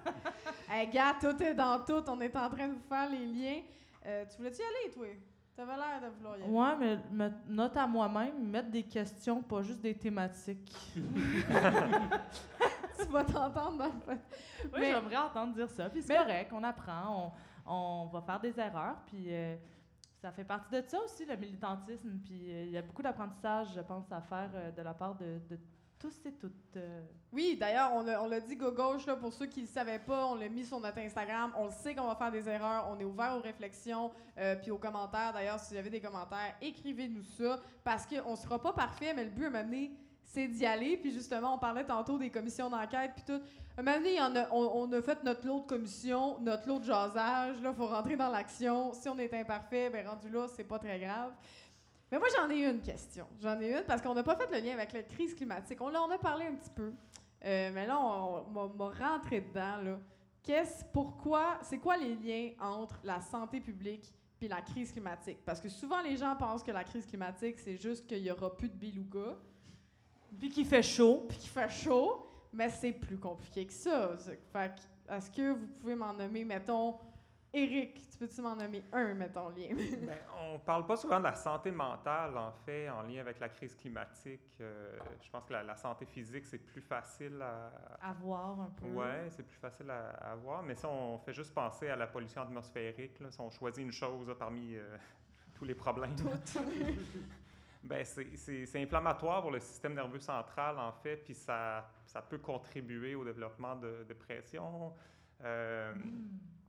hey, gars, tout est dans tout. On est en train de vous faire les liens. Euh, tu voulais-tu y aller, toi? T'avais l'air de vouloir y aller. Ouais, mais note à moi-même, mettre des questions, pas juste des thématiques. tu vas t'entendre dans le. Oui, j'aimerais entendre dire ça. Puis c'est correct, on apprend, on, on, va faire des erreurs, puis euh, ça fait partie de ça aussi, le militantisme. Puis euh, il y a beaucoup d'apprentissage, je pense, à faire de la part de, tous et toutes. Euh. Oui, d'ailleurs, on l'a dit go gauche, là, pour ceux qui ne le savaient pas, on l'a mis sur notre Instagram. On sait qu'on va faire des erreurs. On est ouvert aux réflexions euh, puis aux commentaires. D'ailleurs, si vous avez des commentaires, écrivez-nous ça parce qu'on ne sera pas parfait, mais le but, à donné, c'est d'y aller. Puis justement, on parlait tantôt des commissions d'enquête puis tout. Un moment donné, on, a fait notre lot de commission, notre lot de jasage. Là, il faut rentrer dans l'action. Si on est imparfait, ben rendu là, c'est pas très grave. Mais moi, j'en ai une question. J'en ai une parce qu'on n'a pas fait le lien avec la crise climatique. On en a parlé un petit peu. Euh, mais là, on, m'a rentré dedans. Là. qu'est-ce, pourquoi, c'est quoi les liens entre la santé publique puis la crise climatique? Parce que souvent, les gens pensent que la crise climatique, c'est juste qu'il y aura plus de beluga, Puis qu'il fait chaud. puis qu'il fait chaud, mais c'est plus compliqué que ça. Fait que, est-ce que vous pouvez m'en nommer, mettons, Eric, tu peux-tu m'en nommer un, mettons, lien? Ben, on parle pas souvent de la santé mentale, en fait, en lien avec la crise climatique. Euh, je pense que la, la santé physique, c'est plus facile à... À voir un peu. Ouais, c'est plus facile à, à voir. Mais si on fait juste penser à la pollution atmosphérique, là, si on choisit une chose là, parmi euh, tous les problèmes, ben, c'est- inflammatoire pour le système nerveux central, en fait, puis ça, ça peut contribuer au développement de dépression, euh,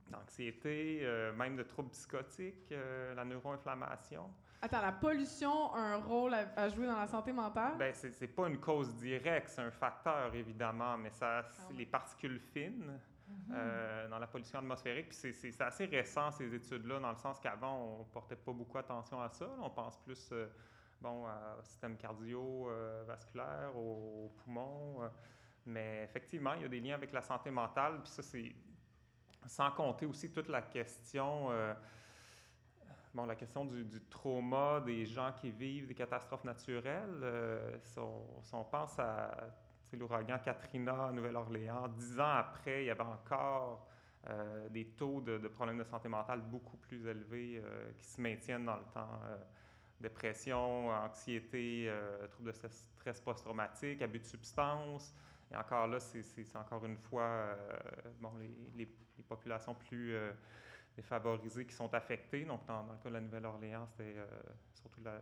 d'anxiété, euh, même de troubles psychotiques, euh, la neuroinflammation. Attends, la pollution a un rôle à, à jouer dans la santé mentale? Ben, c'est c'est pas une cause directe, c'est un facteur, évidemment, mais ça, ouais. les particules fines euh, dans la pollution atmosphérique. Puis c'est- assez récent, ces études-là, dans le sens qu'avant, on portait pas beaucoup attention à ça. On pense plus euh, bon, au système cardiovasculaire, aux, aux poumons. euh, mais effectivement, il y a des liens avec la santé mentale. Puis ça, c'est sans compter aussi toute la question. euh, Bon, la question du, du trauma des gens qui vivent des catastrophes naturelles, euh, si, on, pense à l'ouragan Katrina à Nouvelle-Orléans, dix ans après, il y avait encore euh, des taux de, problèmes de santé mentale beaucoup plus élevés euh, qui se maintiennent dans le temps. Dépression, anxiété, euh, troubles de stress- post-traumatique, abus de substances. Et encore là, c'est- encore une fois euh, bon, les, populations plus euh, défavorisées qui sont affectées. Donc, dans, le cas de la Nouvelle-Orléans, c'était surtout la,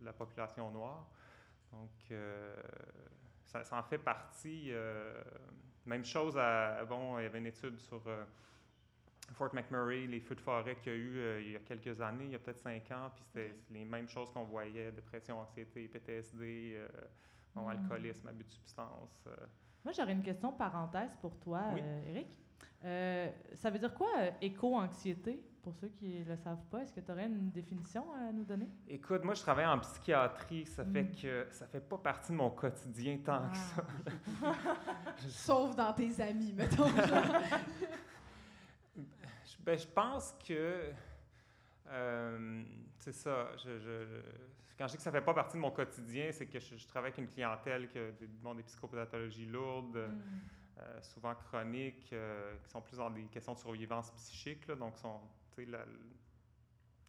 la population noire. Donc, ça, ça en fait partie. même chose, à, bon, il y avait une étude sur Fort McMurray, les feux de forêt qu'il y a eu euh, il y a quelques années, il y a peut-être cinq ans, puis c'était les mêmes choses qu'on voyait, dépression, anxiété, PTSD, euh, bon, Mm. alcoolisme, abus de substances. euh. Moi, j'aurais une question parenthèse pour toi, Oui. euh, Eric. Euh, ça veut dire quoi, euh, éco-anxiété, pour ceux qui ne le savent pas? Est-ce que tu aurais une définition à nous donner? Écoute, moi, je travaille en psychiatrie, ça fait Mm. que ça fait pas partie de mon quotidien tant que ça. Sauf dans tes amis, mettons. Je- Ben, je pense que. euh, c'est ça. Je, je- quand je dis que ça fait pas partie de mon quotidien, c'est que je, je travaille avec une clientèle qui a des, bon, des psychopathologies lourdes, Mm. euh, souvent chroniques, euh, qui sont plus dans des questions de survivance psychique. là, donc, sont, la,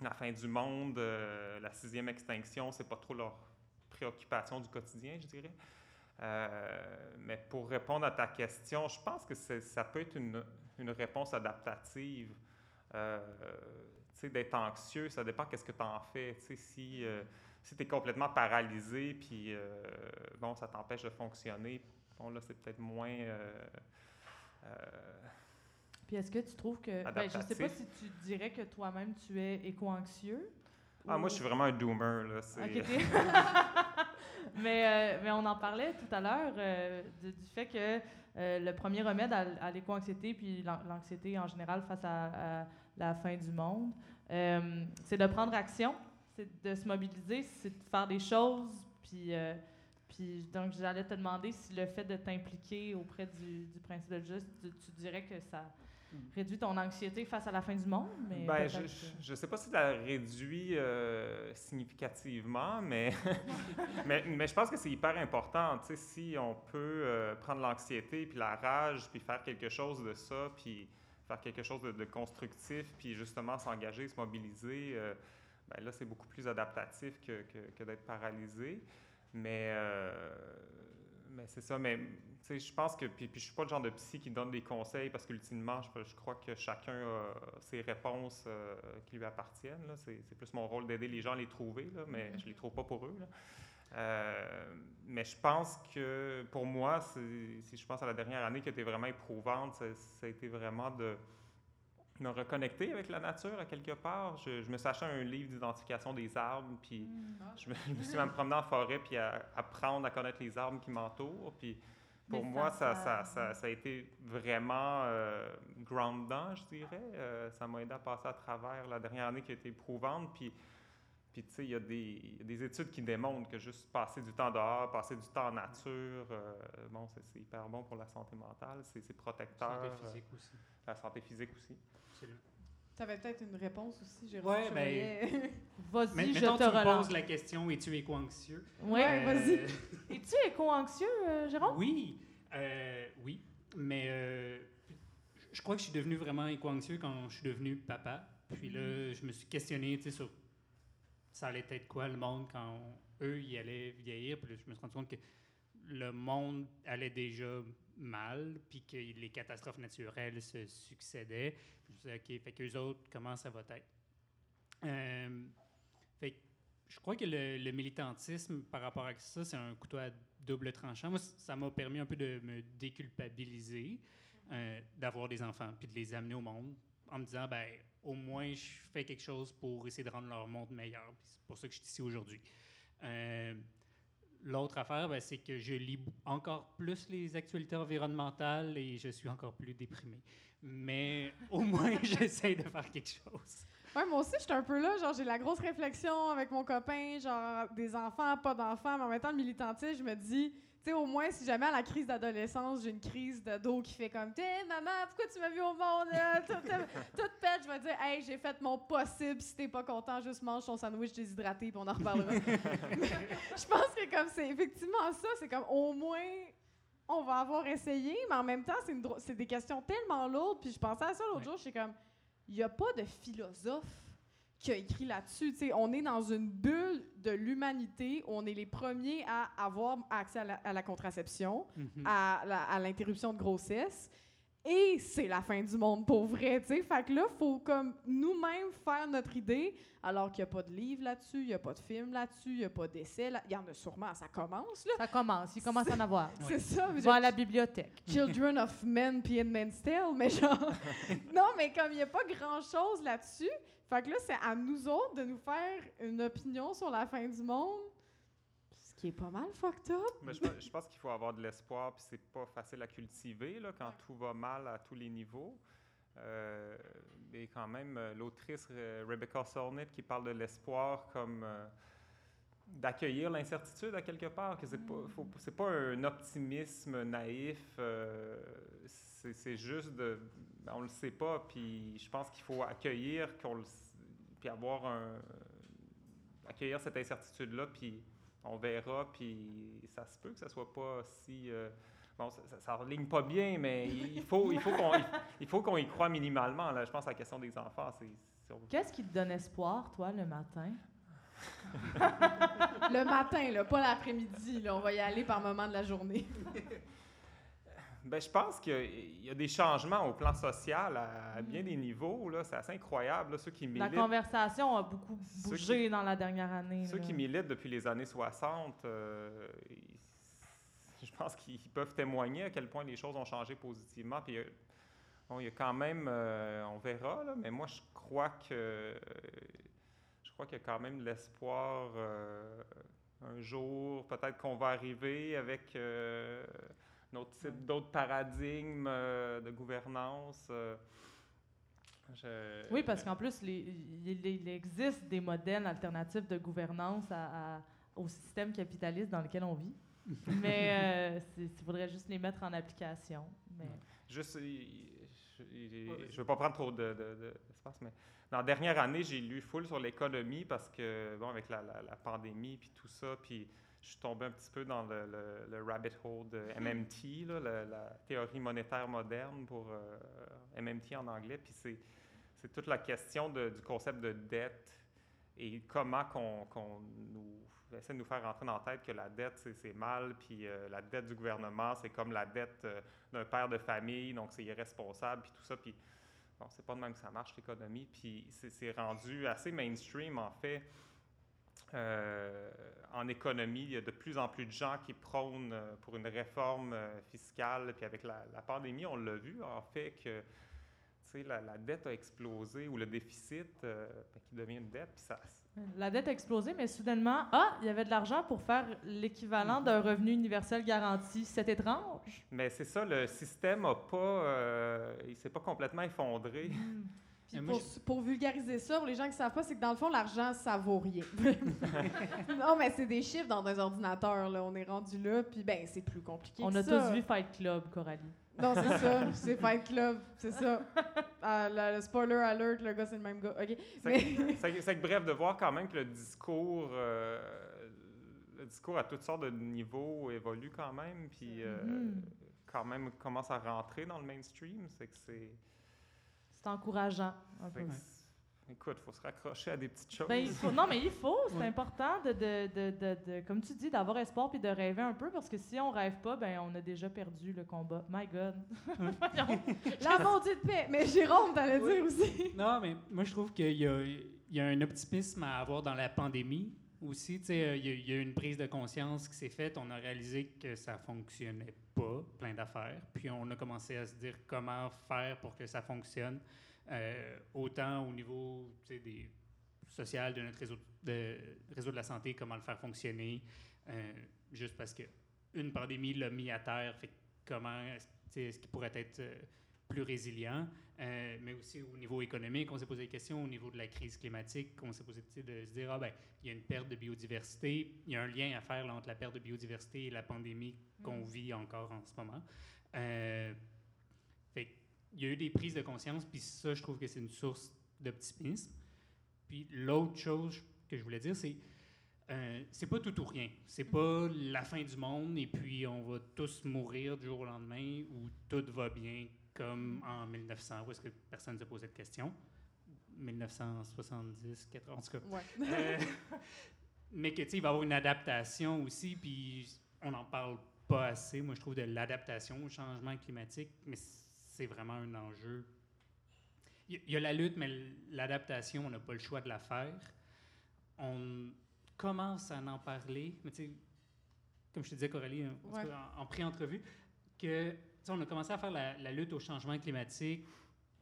la fin du monde, la sixième extinction, c'est pas trop leur préoccupation du quotidien, je dirais. Mais pour répondre à ta question, je pense que ça peut être une, une réponse adaptative. Euh, tu sais, d'être anxieux, ça dépend qu'est-ce que tu en fais. Tu sais, si euh, si tu es complètement paralysé, puis euh, bon, ça t'empêche de fonctionner, bon, là, c'est peut-être moins. euh, Puis est-ce que tu trouves que... Ben, je sais pas si tu dirais que toi-même, tu es éco-anxieux. Ah, moi, je suis vraiment un doomer. Là, mais, mais on en parlait tout à l'heure du, du fait que euh, le premier remède à, l'éco-anxiété, puis l'an- l'anxiété en général face à, la fin du monde, euh, c'est de prendre action, c'est de se mobiliser, c'est de faire des choses. Puis, euh, puis donc, j'allais te demander si le fait de t'impliquer auprès du, du principe de justice, tu, tu dirais que ça réduit ton anxiété face à la fin du monde. Mais Ben, je ne sais pas si ça réduit euh, significativement, mais, mais, mais je pense que c'est hyper important. Si on peut euh, prendre l'anxiété, puis la rage, puis faire quelque chose de ça, puis faire quelque chose de, de constructif, puis justement s'engager, se mobiliser, euh, ben là, c'est beaucoup plus adaptatif que, que- que d'être paralysé. Mais, euh, mais c'est ça. Mais tu sais, je pense que. Puis, puis je suis pas le genre de psy qui donne des conseils parce qu'ultimement, je, je crois que chacun a ses réponses euh, qui lui appartiennent. là. C'est c'est plus mon rôle d'aider les gens à les trouver, là, mais je les trouve pas pour eux. là. Euh, mais je pense que pour moi, si je pense à la dernière année qui a été vraiment éprouvante, ça, ça a été vraiment de me reconnecter avec la nature à quelque part. Je, je me suis acheté un livre d'identification des arbres, puis je me, je me suis même promené en forêt, puis à apprendre à connaître les arbres qui m'entourent. Puis pour Mais moi, ça, ça- ça, ça- ça, ça a été vraiment euh, groundant, je dirais. Euh, ça m'a aidé à passer à travers la dernière année qui a été éprouvante. Puis Puis, tu sais, il y, a des- il y a des études qui démontrent que juste passer du temps dehors, passer du temps en nature, euh, bon, c'est hyper bon pour la santé mentale, c'est protecteur. Santé euh, physique aussi. la santé physique aussi. absolument. Tu avais peut-être une réponse aussi, Jérôme. Je ben, voyais. Vas-y, Mais, je mettons, te tu me relance. poses la question, es-tu éco-anxieux? Ouais, Euh, vas-y. Es-tu éco-anxieux, euh, Jérôme? Oui, euh, oui, mais euh, je crois que je suis devenu vraiment éco-anxieux quand je suis devenu papa. Puis là, je me suis questionné, tu sais, sur ça allait être quoi le monde quand eux, ils allaient vieillir? Puis je me suis rendu compte que le monde allait déjà mal, puis que les catastrophes naturelles se succédaient. Je me suis dit, OK, fait qu'eux autres, comment ça va être? Euh, fait je crois que le, militantisme par rapport à ça, c'est un couteau à double tranchant. Moi, ça m'a permis un peu de me déculpabiliser euh, d'avoir des enfants puis de les amener au monde en me disant, ben, au moins, je fais quelque chose pour essayer de rendre leur monde meilleur. C'est pour ça que je suis ici aujourd'hui. Euh, L'autre affaire, ben, c'est que je lis encore plus les actualités environnementales et je suis encore plus déprimé. Mais au moins, j'essaie de faire quelque chose. Moi aussi, j'étais un peu là. J'ai la grosse réflexion avec mon copain, genre, des enfants, pas d'enfants. Mais en même temps, le militantisme, je me dis, sais, au moins, si jamais à la crise d'adolescence, j'ai une crise d'ado qui fait comme, T'es, maman, pourquoi tu m'as vu au monde? là? Tout, tout- tout pète. Je vais dire, hey, j'ai fait mon possible. Si t'es pas content, juste mange ton sandwich déshydraté, puis on en reparlera. je pense que comme c'est effectivement ça, c'est comme au moins on va avoir essayé, mais en même temps, c'est des questions tellement lourdes. Puis je pensais à ça l'autre Ouais. jour, je suis comme, il n'y a pas de philosophe qui a écrit là-dessus. Tu sais, on est dans une bulle de l'humanité où on est les premiers à avoir accès à la, à la contraception, Mhm. à l'interruption de grossesse. Et c'est la fin du monde pour vrai, tu sais. Fait que là, faut comme nous-mêmes faire notre idée, alors qu'il n'y a pas de livre là-dessus, il n'y a pas de film là-dessus, il n'y a pas d'essai. là- Il y en a sûrement, ça commence, là. Ça commence, il commence à en avoir. C'est ça. mais Va à la bibliothèque. Children of Men puis Handmaid's Tale, mais genre... non, mais comme il n'y a pas grand-chose là-dessus, fait que là, c'est à nous autres de nous faire une opinion sur la fin du monde, ce qui est pas mal fucked up. Mais je, pense- je pense qu'il faut avoir de l'espoir, puis c'est pas facile à cultiver là, quand tout va mal à tous les niveaux. Euh, et quand même, euh, l'autrice euh, Rebecca Solnit qui parle de l'espoir comme euh, d'accueillir l'incertitude à quelque part, que c'est pas, faut- c'est pas un optimisme naïf, euh, c'est juste de, ben, on le sait pas, puis je pense qu'il faut accueillir, qu'on le, puis avoir un, accueillir cette incertitude-là, puis on verra, puis ça se peut que ça soit pas si... euh, bon, ça, ça, ça ligne pas bien, mais il faut, il faut qu'on il, il faut qu'on y croit minimalement. Là. Je pense à la question des enfants. c'est c'est- Qu'est-ce qui te donne espoir, toi, le matin? Le matin, là, pas l'après-midi, là, on va y aller par moment de la journée. Ben, je pense qu'il y a des changements au plan social à, à bien des niveaux. là. C'est assez incroyable. là, ceux qui La conversation a beaucoup bougé dans la dernière année. ceux là. qui militent depuis les années 60, euh, je pense qu'ils peuvent témoigner à quel point les choses ont changé positivement. Puis, euh, bon, il y a quand même, euh, on verra, là, mais moi, je crois que je crois qu'il y a quand même l'espoir euh, un jour, peut-être qu'on va arriver avec euh, notre type, d'autres paradigmes euh, de gouvernance. euh, je- Oui, parce qu'en plus, les- il, il existe des modèles alternatifs de gouvernance à- à- au système capitaliste dans lequel on vit. Mais il faudrait juste les mettre en application. Mais... Juste, je ne veux pas prendre trop de- de- de- d'espace, mais dans la dernière année, j'ai lu full sur l'économie parce que, bon, avec la, la- la pandémie puis tout ça, puis je suis tombé un petit peu dans le, le- le rabbit hole de MMT, là, la, la théorie monétaire moderne pour euh, MMT en anglais, puis c'est, c'est toute la question de- du concept de dette et comment qu'on, qu'on nous essaie de nous faire rentrer dans la tête que la dette, c'est, c'est mal, puis euh, la dette du gouvernement, c'est comme la dette euh, d'un père de famille, donc c'est irresponsable, puis tout ça, puis bon, c'est pas de même que ça marche, l'économie, puis c'est, c'est rendu assez mainstream, en fait. Euh, en économie, il y a de plus en plus de gens qui prônent euh, pour une réforme euh, fiscale, puis avec la, la pandémie, on l'a vu, en fait, que la, la dette a explosé, ou le déficit euh, ben, qui devient une dette, puis ça, La dette a explosé, mais soudainement, ah, il y avait de l'argent pour faire l'équivalent d'un revenu universel garanti. C'est étrange. Mais c'est ça, le système a pas, euh, il s'est pas complètement effondré. Puis pour, vulgariser ça, pour les gens qui ne savent pas, c'est que dans le fond, l'argent, ça vaut rien. non, mais c'est des chiffres dans un ordinateur, là. On est rendu là, puis ben, c'est plus compliqué On que a ça. tous vu Fight Club, Coralie. Non, c'est ça. C'est Fight Club. C'est ça. Ah, le, le spoiler alert, le gars, c'est le même gars. OK. C'est que bref, de voir quand même que le discours, euh, le discours à toutes sortes de niveaux évolue quand même, puis euh, Mhm. quand même commence à rentrer dans le mainstream, c'est que c'est... C'est encourageant, un peu. Écoute, il faut se raccrocher à des petites choses. Ben, il faut- non, mais il faut. C'est Ouais. important, de, de, de, de, de- comme tu dis, d'avoir espoir puis de rêver un peu, parce que si on rêve pas, ben on a déjà perdu le combat. My God. La maudite paix. Mais Jérôme, t'allais Oui. dire aussi. Non, mais moi, je trouve qu'il y a, il y a un optimisme à avoir dans la pandémie aussi. Euh, il y, y a une prise de conscience qui s'est faite. On a réalisé que ça fonctionnait pas, plein d'affaires. Puis on a commencé à se dire comment faire pour que ça fonctionne, euh, autant au niveau des social de notre réseau de, réseau de la santé, comment le faire fonctionner, euh, juste parce que une pandémie l'a mis à terre. Fait comment est-ce est-ce qu'il pourrait être plus résilient, euh, mais aussi au niveau économique, on s'est posé des questions au niveau de la crise climatique, on s'est posé de se dire, ah ben, il y a une perte de biodiversité, il y a un lien à faire là, entre la perte de biodiversité et la pandémie qu'on vit encore en ce moment. Euh, fait il y a eu des prises de conscience, puis ça, je trouve que c'est une source d'optimisme. Puis l'autre chose que je voulais dire, c'est euh, c'est pas tout ou rien. C'est pas la fin du monde et puis on va tous mourir du jour au lendemain ou tout va bien comme en 1900 où est-ce que personne ne se posait de questions? 1970, 80, en tout cas. Ouais. Euh, mais que, tu il va y avoir une adaptation aussi, puis on n'en parle pas assez, moi, je trouve, de l'adaptation au changement climatique, mais c'est vraiment un enjeu. Il y, a la lutte, mais l'adaptation, on n'a pas le choix de la faire. On commence à en parler, mais tu sais, comme je te disais, Coralie, en, Ouais. pré-entrevue, que, on a commencé à faire la, lutte au changement climatique,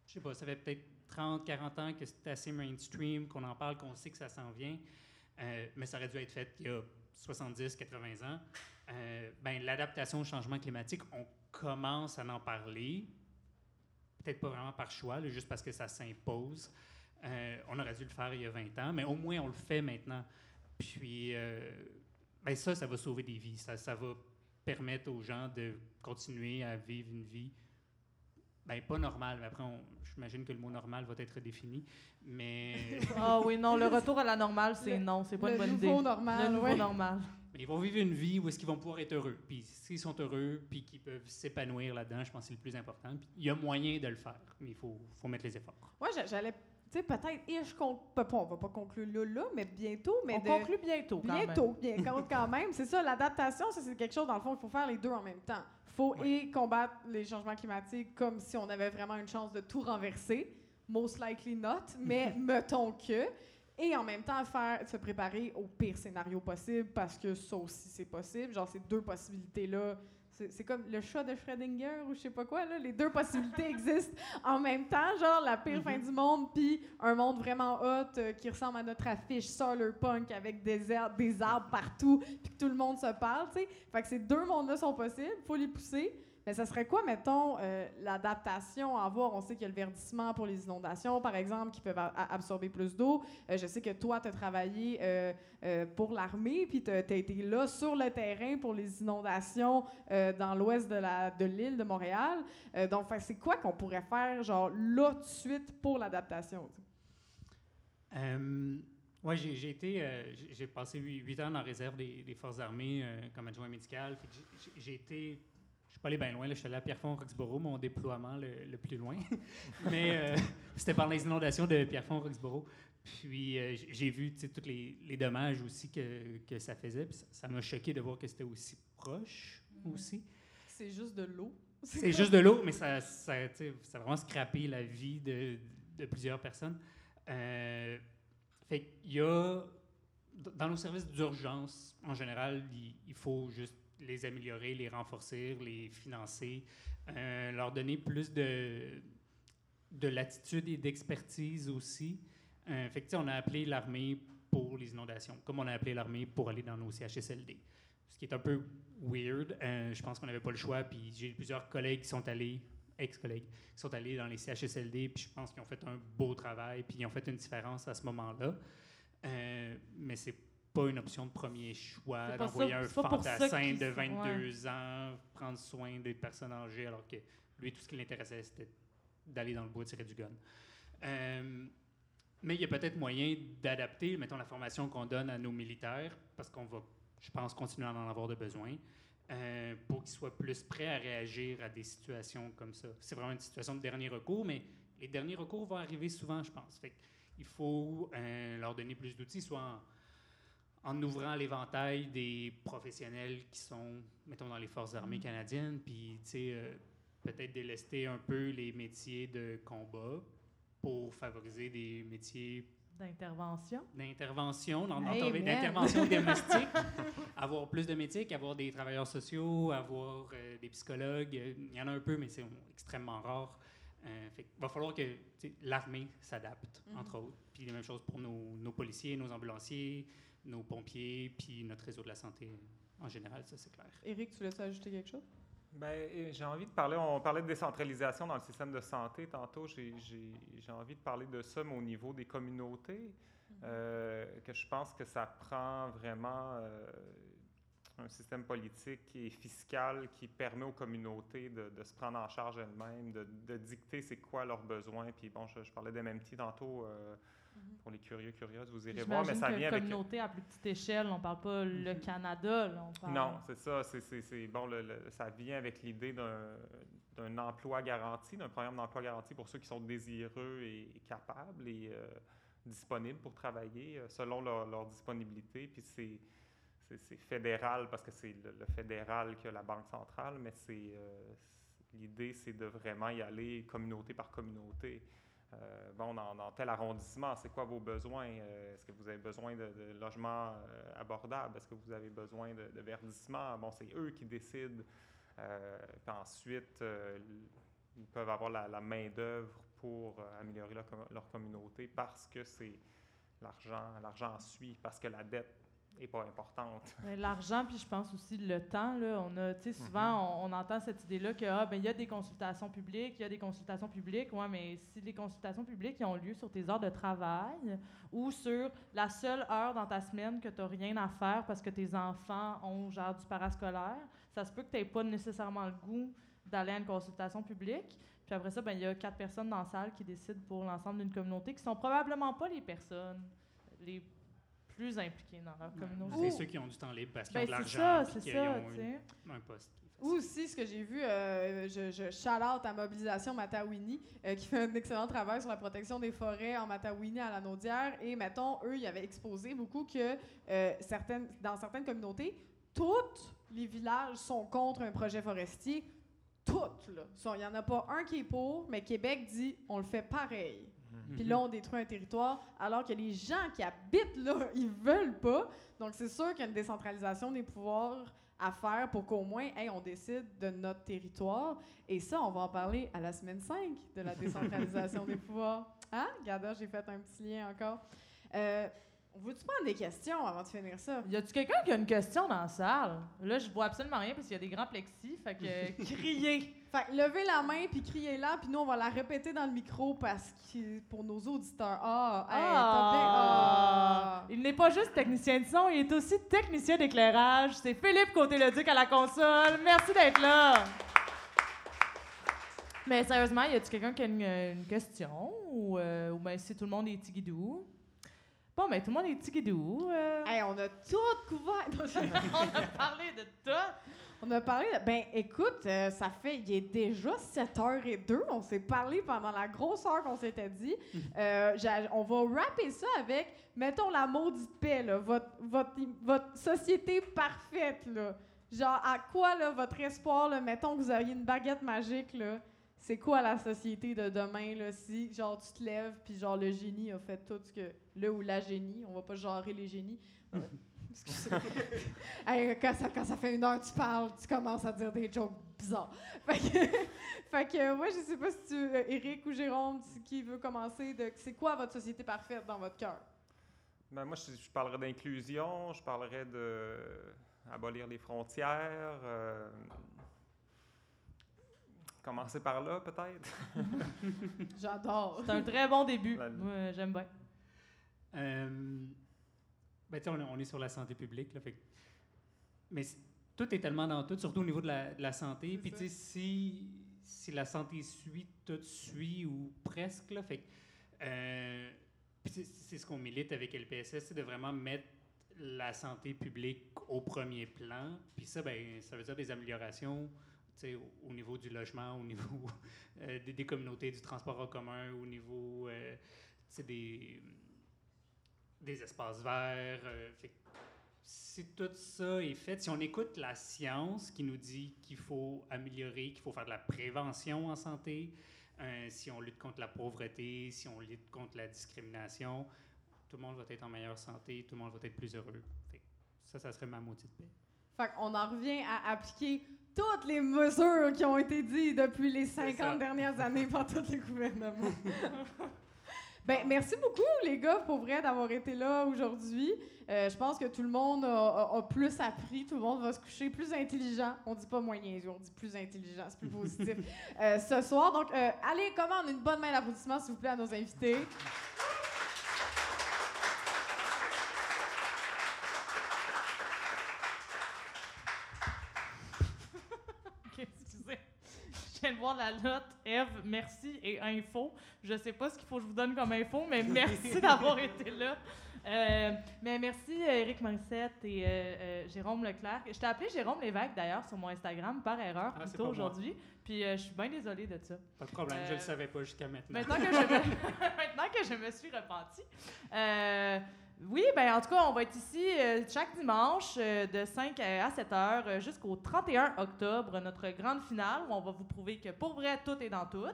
je sais pas, ça fait peut-être 30, 40 ans que c'est assez mainstream, qu'on en parle, qu'on sait que ça s'en vient, euh, mais ça aurait dû être fait il y a 70, 80 ans. Euh, ben, l'adaptation au changement climatique, on commence à en parler, peut-être pas vraiment par choix, juste parce que ça s'impose. Euh, on aurait dû le faire il y a 20 ans, mais au moins on le fait maintenant. Puis, ben ça, ça va sauver des vies. Ça, ça va permettre aux gens de continuer à vivre une vie ben, pas normale, après, on- j'imagine que le mot normal va être défini. Mais, Ah oui, non, le retour à la normale, c'est non, c'est pas le une bonne idée. normal, Le nouveau ouais. normal. mais ils vont vivre une vie où est-ce qu'ils vont pouvoir être heureux. Puis s'ils sont heureux, puis qu'ils peuvent s'épanouir là-dedans, je pense que c'est le plus important. Puis il y a moyen de le faire, mais il faut, faut mettre les efforts. Moi, j'a- j'allais, tu sais, peut-être, et je compte, pas, on va pas conclure là, là, mais bientôt, mais On de- conclut bientôt, quand même. Bientôt, bien, quand, quand même. C'est ça, l'adaptation, ça, c'est quelque chose, dans le fond, il faut faire les deux en même temps. Il faut et combattre les changements climatiques comme si on avait vraiment une chance de tout renverser. Most likely not, mais mettons que. Et en même temps, faire, se préparer au pire scénario possible parce que ça aussi, c'est possible. Genre, ces deux possibilités-là, c'est comme le chat de Schrödinger ou je sais pas quoi, là. Les deux possibilités existent en même temps. Genre, la pire fin du monde, puis un monde vraiment hot euh, qui ressemble à notre affiche Solar Punk avec des, arbres, des arbres partout, puis que tout le monde se parle, tu sais. Fait que ces deux mondes-là sont possibles, faut les pousser. Mais ça serait quoi, mettons, euh, l'adaptation à avoir? On sait qu'il y a le verdissement pour les inondations, par exemple, qui peuvent absorber plus d'eau. Euh, je sais que toi, tu as travaillé euh, pour l'armée, puis tu as, été là sur le terrain pour les inondations dans l'ouest de l'île de Montréal. Donc, c'est quoi qu'on pourrait faire, genre, là, tout de suite, pour l'adaptation? ouais, j'ai été, j'ai passé huit ans la réserve des, forces armées comme adjoint médical. J'ai- été, suis pas allé bien loin. là. Je suis allé à Pierrefonds-Roxborough, mon déploiement le, le plus loin. Mais euh, c'était par les inondations de Pierrefonds-Roxborough. Puis euh, j'ai- vu tous les, les dommages aussi que, que ça faisait. Puis ça- m'a choqué de voir que c'était aussi proche aussi. C'est juste de l'eau. C'est juste de l'eau, mais ça, ça, a vraiment scrappé la vie de, de plusieurs personnes. Euh, fait qu'il y a, dans nos services d'urgence, en général, il, il faut juste les améliorer, les renforcer, les financer, euh, leur donner plus de, de latitude et d'expertise aussi. Euh, fait que, on a appelé l'armée pour les inondations, comme on a appelé l'armée pour aller dans nos CHSLD. Ce qui est un peu weird. Euh, je pense qu'on n'avait pas le choix. Puis j'ai plusieurs collègues qui sont allés ex-collègues, qui sont allés dans les CHSLD, puis je pense qu'ils ont fait un beau travail, puis ils ont fait une différence à ce moment-là. Euh, mais c'est pas une option de premier choix d'envoyer un fantassin de ouais. 22 ans prendre soin des personnes âgées, alors que lui, tout ce qui l'intéressait, c'était d'aller dans le bois tirer du gun. Euh, mais il y a peut-être moyen d'adapter, mettons, la formation qu'on donne à nos militaires, parce qu'on va, je pense, continuer à en avoir de besoin, euh, pour qu'ils soient plus prêts à réagir à des situations comme ça. C'est vraiment une situation de dernier recours, mais les derniers recours vont arriver souvent, je pense. Fait il faut euh, leur donner plus d'outils, soit en, en ouvrant l'éventail des professionnels qui sont, mettons, dans les forces armées canadiennes, puis, tu sais, euh, peut-être délester un peu les métiers de combat pour favoriser des métiers D'intervention. d'intervention, Hey, d'intervention domestique, avoir plus de métiers, avoir des travailleurs sociaux, avoir euh, des psychologues. Il y en a un peu, mais c'est extrêmement rare. Euh, fait va falloir que l'armée s'adapte, Mhm. entre autres. Puis la même chose pour nos, nos policiers, nos ambulanciers, nos pompiers, puis notre réseau de la santé en général, ça c'est clair. Éric, tu voulais ajouter quelque chose? Ben, j'ai envie de parler, on parlait de décentralisation dans le système de santé tantôt, j'ai j'ai- j'ai envie de parler de ça, mais au niveau des communautés, euh, que je pense que ça prend vraiment euh, un système politique et fiscal qui permet aux communautés de, de se prendre en charge elles-mêmes, de, de dicter c'est quoi leurs besoins. Puis bon, je, je parlais d'MMT tantôt, euh, pour les curieux, curieuses, vous irez voir, mais ça que vient avec... communauté à plus petite échelle, on parle pas le Canada, là, on parle... Non, c'est ça. C'est, bon, le- le- ça vient avec l'idée d'un, emploi garanti, d'un programme d'emploi garanti pour ceux qui sont désireux et, et capables et euh, disponibles pour travailler euh, selon leur, leur disponibilité. Puis c'est, fédéral parce que c'est le, le fédéral qui a la Banque centrale, mais c'est, euh, l'idée, c'est de vraiment y aller communauté par communauté. Euh, bon, dans, tel arrondissement, c'est quoi vos besoins? Euh, Est-ce que vous avez besoin de, de logements euh, abordables? Est-ce que vous avez besoin de, de verdissement? Bon, c'est eux qui décident. Puis ensuite, ils peuvent avoir la, main-d'œuvre pour améliorer leur communauté parce que c'est l'argent, l'argent suit, parce que la dette n'est pas importante. Mais L'argent, puis je pense aussi le temps. Là, on a, tu sais, souvent, on, on entend cette idée-là que ah, ben, il y a des consultations publiques, il y a des consultations publiques. Ouais, mais si les consultations publiques ont lieu sur tes heures de travail ou sur la seule heure dans ta semaine que tu n'as rien à faire parce que tes enfants ont genre du parascolaire, ça se peut que tu n'aies pas nécessairement le goût d'aller à une consultation publique. Puis après ça, ben, il y a quatre personnes dans la salle qui décident pour l'ensemble d'une communauté qui sont probablement pas les personnes les plus impliquées dans leur communauté. C'est ceux qui ont du temps libre parce qu'ils Ben, ont de c'est l'argent ça, c'est ça, ont une- sais. un poste. Ou aussi, ce que j'ai vu, euh, je, je shout out à Mobilisation Matawini, euh, qui fait un excellent travail sur la protection des forêts en Matawini à la Naudière. Et mettons, eux, ils avaient exposé beaucoup que euh, certaines, dans certaines communautés, tous les villages sont contre un projet forestier. Toutes, là. Il n'y en a pas un qui est pour, mais Québec dit on le fait pareil. Puis là, on détruit un territoire, alors que les gens qui habitent là, ils veulent pas. Donc, c'est sûr qu'il y a une décentralisation des pouvoirs à faire pour qu'au moins, hey, on décide de notre territoire. Et ça, on va en parler à la semaine 5 de la décentralisation des pouvoirs. Hein? Regarde, j'ai fait un petit lien encore. Euh, on veut-tu prendre des questions avant de finir ça? Y a-tu quelqu'un qui a une question dans la salle? Là, je vois absolument rien parce qu'il y a des grands plexis, fait que criez! Fait que levez la main puis criez-la, puis nous, on va la répéter dans le micro parce que pour nos auditeurs. Ah, hey, bien- ah. Il n'est pas juste technicien de son, il est aussi technicien d'éclairage. C'est Philippe Côté-Leduc à la console. Merci d'être là! Mais sérieusement, y a-tu quelqu'un qui a une, une question? Ou, euh, ou bien si tout le monde est tigidou? Bon, ben tout le monde est tigidou. euh. Hey, on a tout couvert. On a parlé de tout. On a parlé. de- Ben, écoute, euh, ça fait. Il est déjà 7h02. On s'est parlé pendant la grosse heure qu'on s'était dit. Euh, on va rapper ça avec, mettons, la maudite paix, là. Votre, votre, votre société parfaite, là. Genre, à quoi, là, votre espoir, là, mettons que vous auriez une baguette magique, là. C'est quoi la société de demain, là, si, genre, tu te lèves, puis genre, le génie a fait tout ce que... Le ou la génie, on va pas genrer les génies. Euh, excusez. Hey, quand, ça, quand ça fait une heure que tu parles, tu commences à dire des jokes bizarres. Fait que, fait que euh, moi, je sais pas si tu, euh, Eric ou Jérôme, qui veut commencer, de c'est quoi votre société parfaite dans votre cœur? Ben, moi, je, je parlerais d'inclusion, je parlerais de abolir les frontières, euh, commencer par là, peut-être. J'adore. C'est un très bon début. Moi, j'aime bien. Euh, ben, on, on est sur la santé publique, là, fait mais tout est tellement dans tout, surtout au niveau de la, de la santé. Puis, tu sais, si, si la santé suit, tout suit ou presque, là, fait euh, c'est ce qu'on milite avec LPSS, c'est de vraiment mettre la santé publique au premier plan. Puis ça, ben, ça veut dire des améliorations au, au niveau du logement, au niveau euh, des, des communautés, du transport en commun, au niveau euh, des, des espaces verts. euh, fait si tout ça est fait, si on écoute la science qui nous dit qu'il faut améliorer, qu'il faut faire de la prévention en santé, euh, si on lutte contre la pauvreté, si on lutte contre la discrimination, tout le monde va être en meilleure santé, tout le monde va être plus heureux. Fait ça, ça serait ma de paix. Fait qu'on en revient à appliquer toutes les mesures qui ont été dites depuis les ça. 50 dernières années par tous les gouvernements. ben, merci beaucoup, les gars, pour vrai, d'avoir été là aujourd'hui. Euh, je pense que tout le monde a, a- a plus appris, tout le monde va se coucher plus intelligent. On dit pas moyen, on dit plus intelligent, c'est plus positif. euh, ce soir, donc, euh, allez, commande une bonne main d'applaudissement, s'il vous plaît, à nos invités. Ok, excusez. Je viens de voir la note. Eve, merci et info. Je sais pas ce qu'il faut que je vous donne comme info, mais merci d'avoir été là. Euh, mais merci euh, Éric Morissette et euh, euh, Jérôme Leclerc. Je t'ai appelé Jérôme Lévesque d'ailleurs sur mon Instagram par erreur Ah, plus c'est tôt pas moi. aujourd'hui. Puis euh, je suis bien désolée de ça. Pas de problème, je Euh, le savais pas jusqu'à maintenant. Maintenant que je me, maintenant que je me suis repentie. Oui, ben en tout cas, on va être ici euh, chaque dimanche euh, de 5 à 7 heures euh, jusqu'au 31 octobre, notre grande finale où on va vous prouver que pour vrai, tout est dans tout.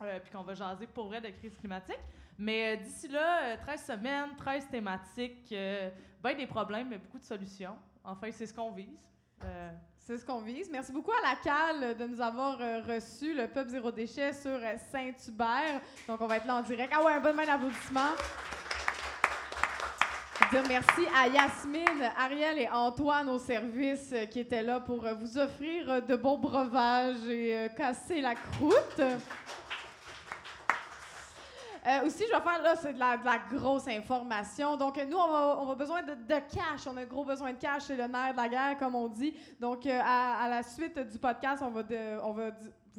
Puis qu'on va jaser pour vrai de crise climatique. Mais d'ici là, euh, 13 semaines, 13 thématiques, ben des problèmes, mais beaucoup de solutions. Enfin, c'est ce qu'on vise. C'est ce qu'on vise. Merci beaucoup à la CAL de nous avoir euh, reçu le Pub Zéro Déchet sur Saint-Hubert. Donc, on va être là en direct. Ah ouais, un bonne main d'applaudissement. Dire merci à Yasmine, Ariel et Antoine au service euh, qui étaient là pour euh, vous offrir euh, de bons breuvages et casser la croûte. Aussi, je vais faire, là, c'est de la, grosse information. Donc, nous, on va besoin de, cash. On a un gros besoin de cash. C'est le nerf de la guerre, comme on dit. Donc, à, la suite du podcast, on va, on va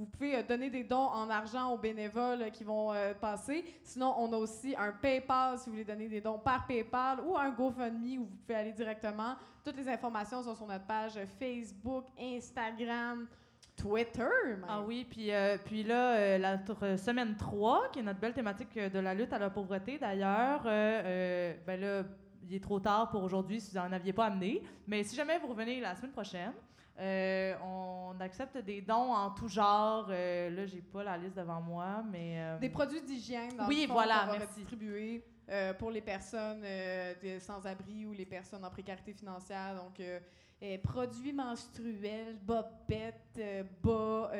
vous pouvez euh, donner des dons en argent aux bénévoles euh, qui vont euh, passer. Sinon, on a aussi un PayPal si vous voulez donner des dons par PayPal ou un GoFundMe où vous pouvez aller directement. Toutes les informations sont sur notre page Facebook, Instagram, Twitter. Ah oui, puis, puis là, la semaine 3, qui est notre belle thématique de la lutte à la pauvreté d'ailleurs, ben là, il est trop tard pour aujourd'hui si vous n'en aviez pas amené. Mais si jamais vous revenez la semaine prochaine, euh, on accepte des dons en tout genre. Euh, là, j'ai pas la liste devant moi, mais... euh, Des produits d'hygiène, dans Oui, le fond, voilà, qu'on va euh, pour les personnes sans-abri ou les personnes en précarité financière. Donc, produits menstruels, bobettes, bas,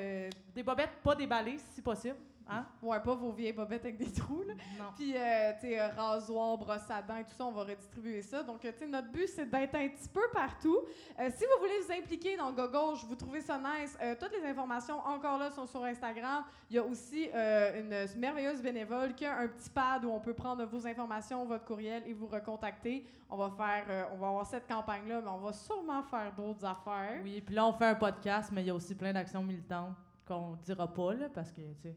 Des bobettes pas déballées, si possible. Hein? ouais, pas vos vieilles bobettes avec des trous, là. Non. Puis, euh, tu sais, euh, rasoir, brosse à dents et tout ça, on va redistribuer ça. Donc, euh, tu sais, notre but, c'est d'être un petit peu partout. Euh, si vous voulez vous impliquer dans Gauche, vous trouvez ça nice, euh, toutes les informations encore là sont sur Instagram. Il y a aussi une merveilleuse bénévole qui a un petit pad où on peut prendre vos informations, votre courriel et vous recontacter. On va faire, on va avoir cette campagne-là, mais on va sûrement faire d'autres affaires. Oui, puis là, on fait un podcast, mais il y a aussi plein d'actions militantes qu'on dira pas, là, parce que, tu sais,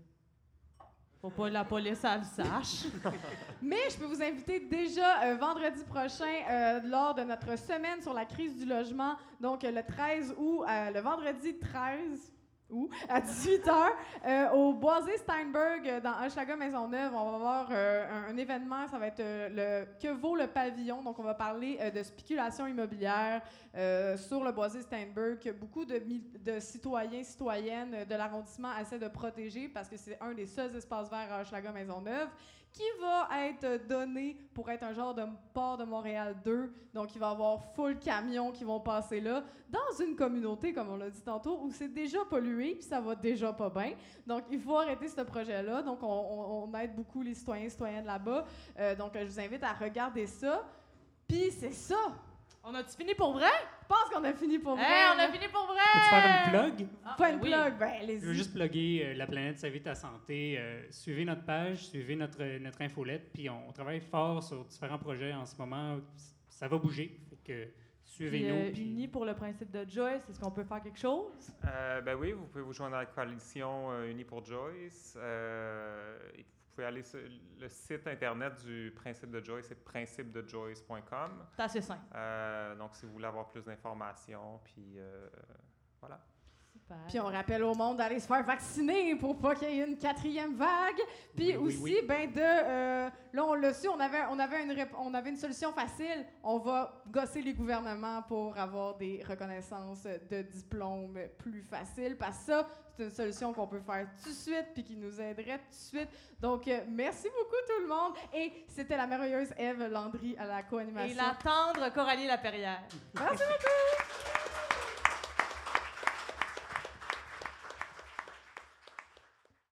faut pas la police, elle le sache. Mais je peux vous inviter déjà euh, vendredi prochain euh, lors de notre semaine sur la crise du logement, donc euh, le 13 août, le vendredi 13 août à 18h au Boisé Steinberg euh, dans Hochelaga Maisonneuve. On va avoir euh, un, événement, ça va être euh, le que vaut le pavillon. Donc on va parler euh, de spéculation immobilière euh, sur le Boisé Steinberg que beaucoup de, de citoyens, citoyennes euh, de l'arrondissement essaient de protéger parce que c'est un des seuls espaces verts à Hochelaga Maisonneuve qui va être donné pour être un genre de port de Montréal 2. Donc, il va y avoir full camions qui vont passer là, dans une communauté, comme on l'a dit tantôt, où c'est déjà pollué, puis ça va déjà pas bien. Donc, il faut arrêter ce projet-là. Donc, on, aide beaucoup les citoyens et citoyennes là-bas. Euh, donc, je vous invite à regarder ça. Puis, c'est ça. On a-tu fini pour vrai? Je pense qu'on a fini pour vrai. Hey, on a fini pour Peux-tu vrai! faire une plug? Ah, Pas une oui. plug, ben Je allez-y. veux juste plugger euh, La planète s'invite à santé. Euh, suivez notre page, suivez notre, notre infolette, puis on, on travaille fort sur différents projets en ce moment. Ça va bouger, fait que suivez-nous. euh, puis- unis pour le principe de Joyce, est-ce qu'on peut faire quelque chose? Euh, ben oui, vous pouvez vous joindre à la coalition euh, Unis pour Joyce. Euh, et pouvez aller sur le site internet du principe de Joyce, c'est principedejoyce.com. C'est assez simple. Euh, donc, si vous voulez avoir plus d'informations, puis euh, voilà. Super. Puis on rappelle au monde d'aller se faire vacciner pour pas qu'il y ait une quatrième vague. Puis Oui, aussi, oui. ben de, euh, là on l'a su, on avait, on avait une, rép- on avait une solution facile. On va gosser les gouvernements pour avoir des reconnaissances de diplômes plus faciles. Parce que ça, c'est une solution qu'on peut faire tout de suite puis qui nous aiderait tout de suite. Donc euh, merci beaucoup tout le monde. Et c'était la merveilleuse Eve Landry à la Et co-animation. la tendre Coralie Laperrière. Merci beaucoup.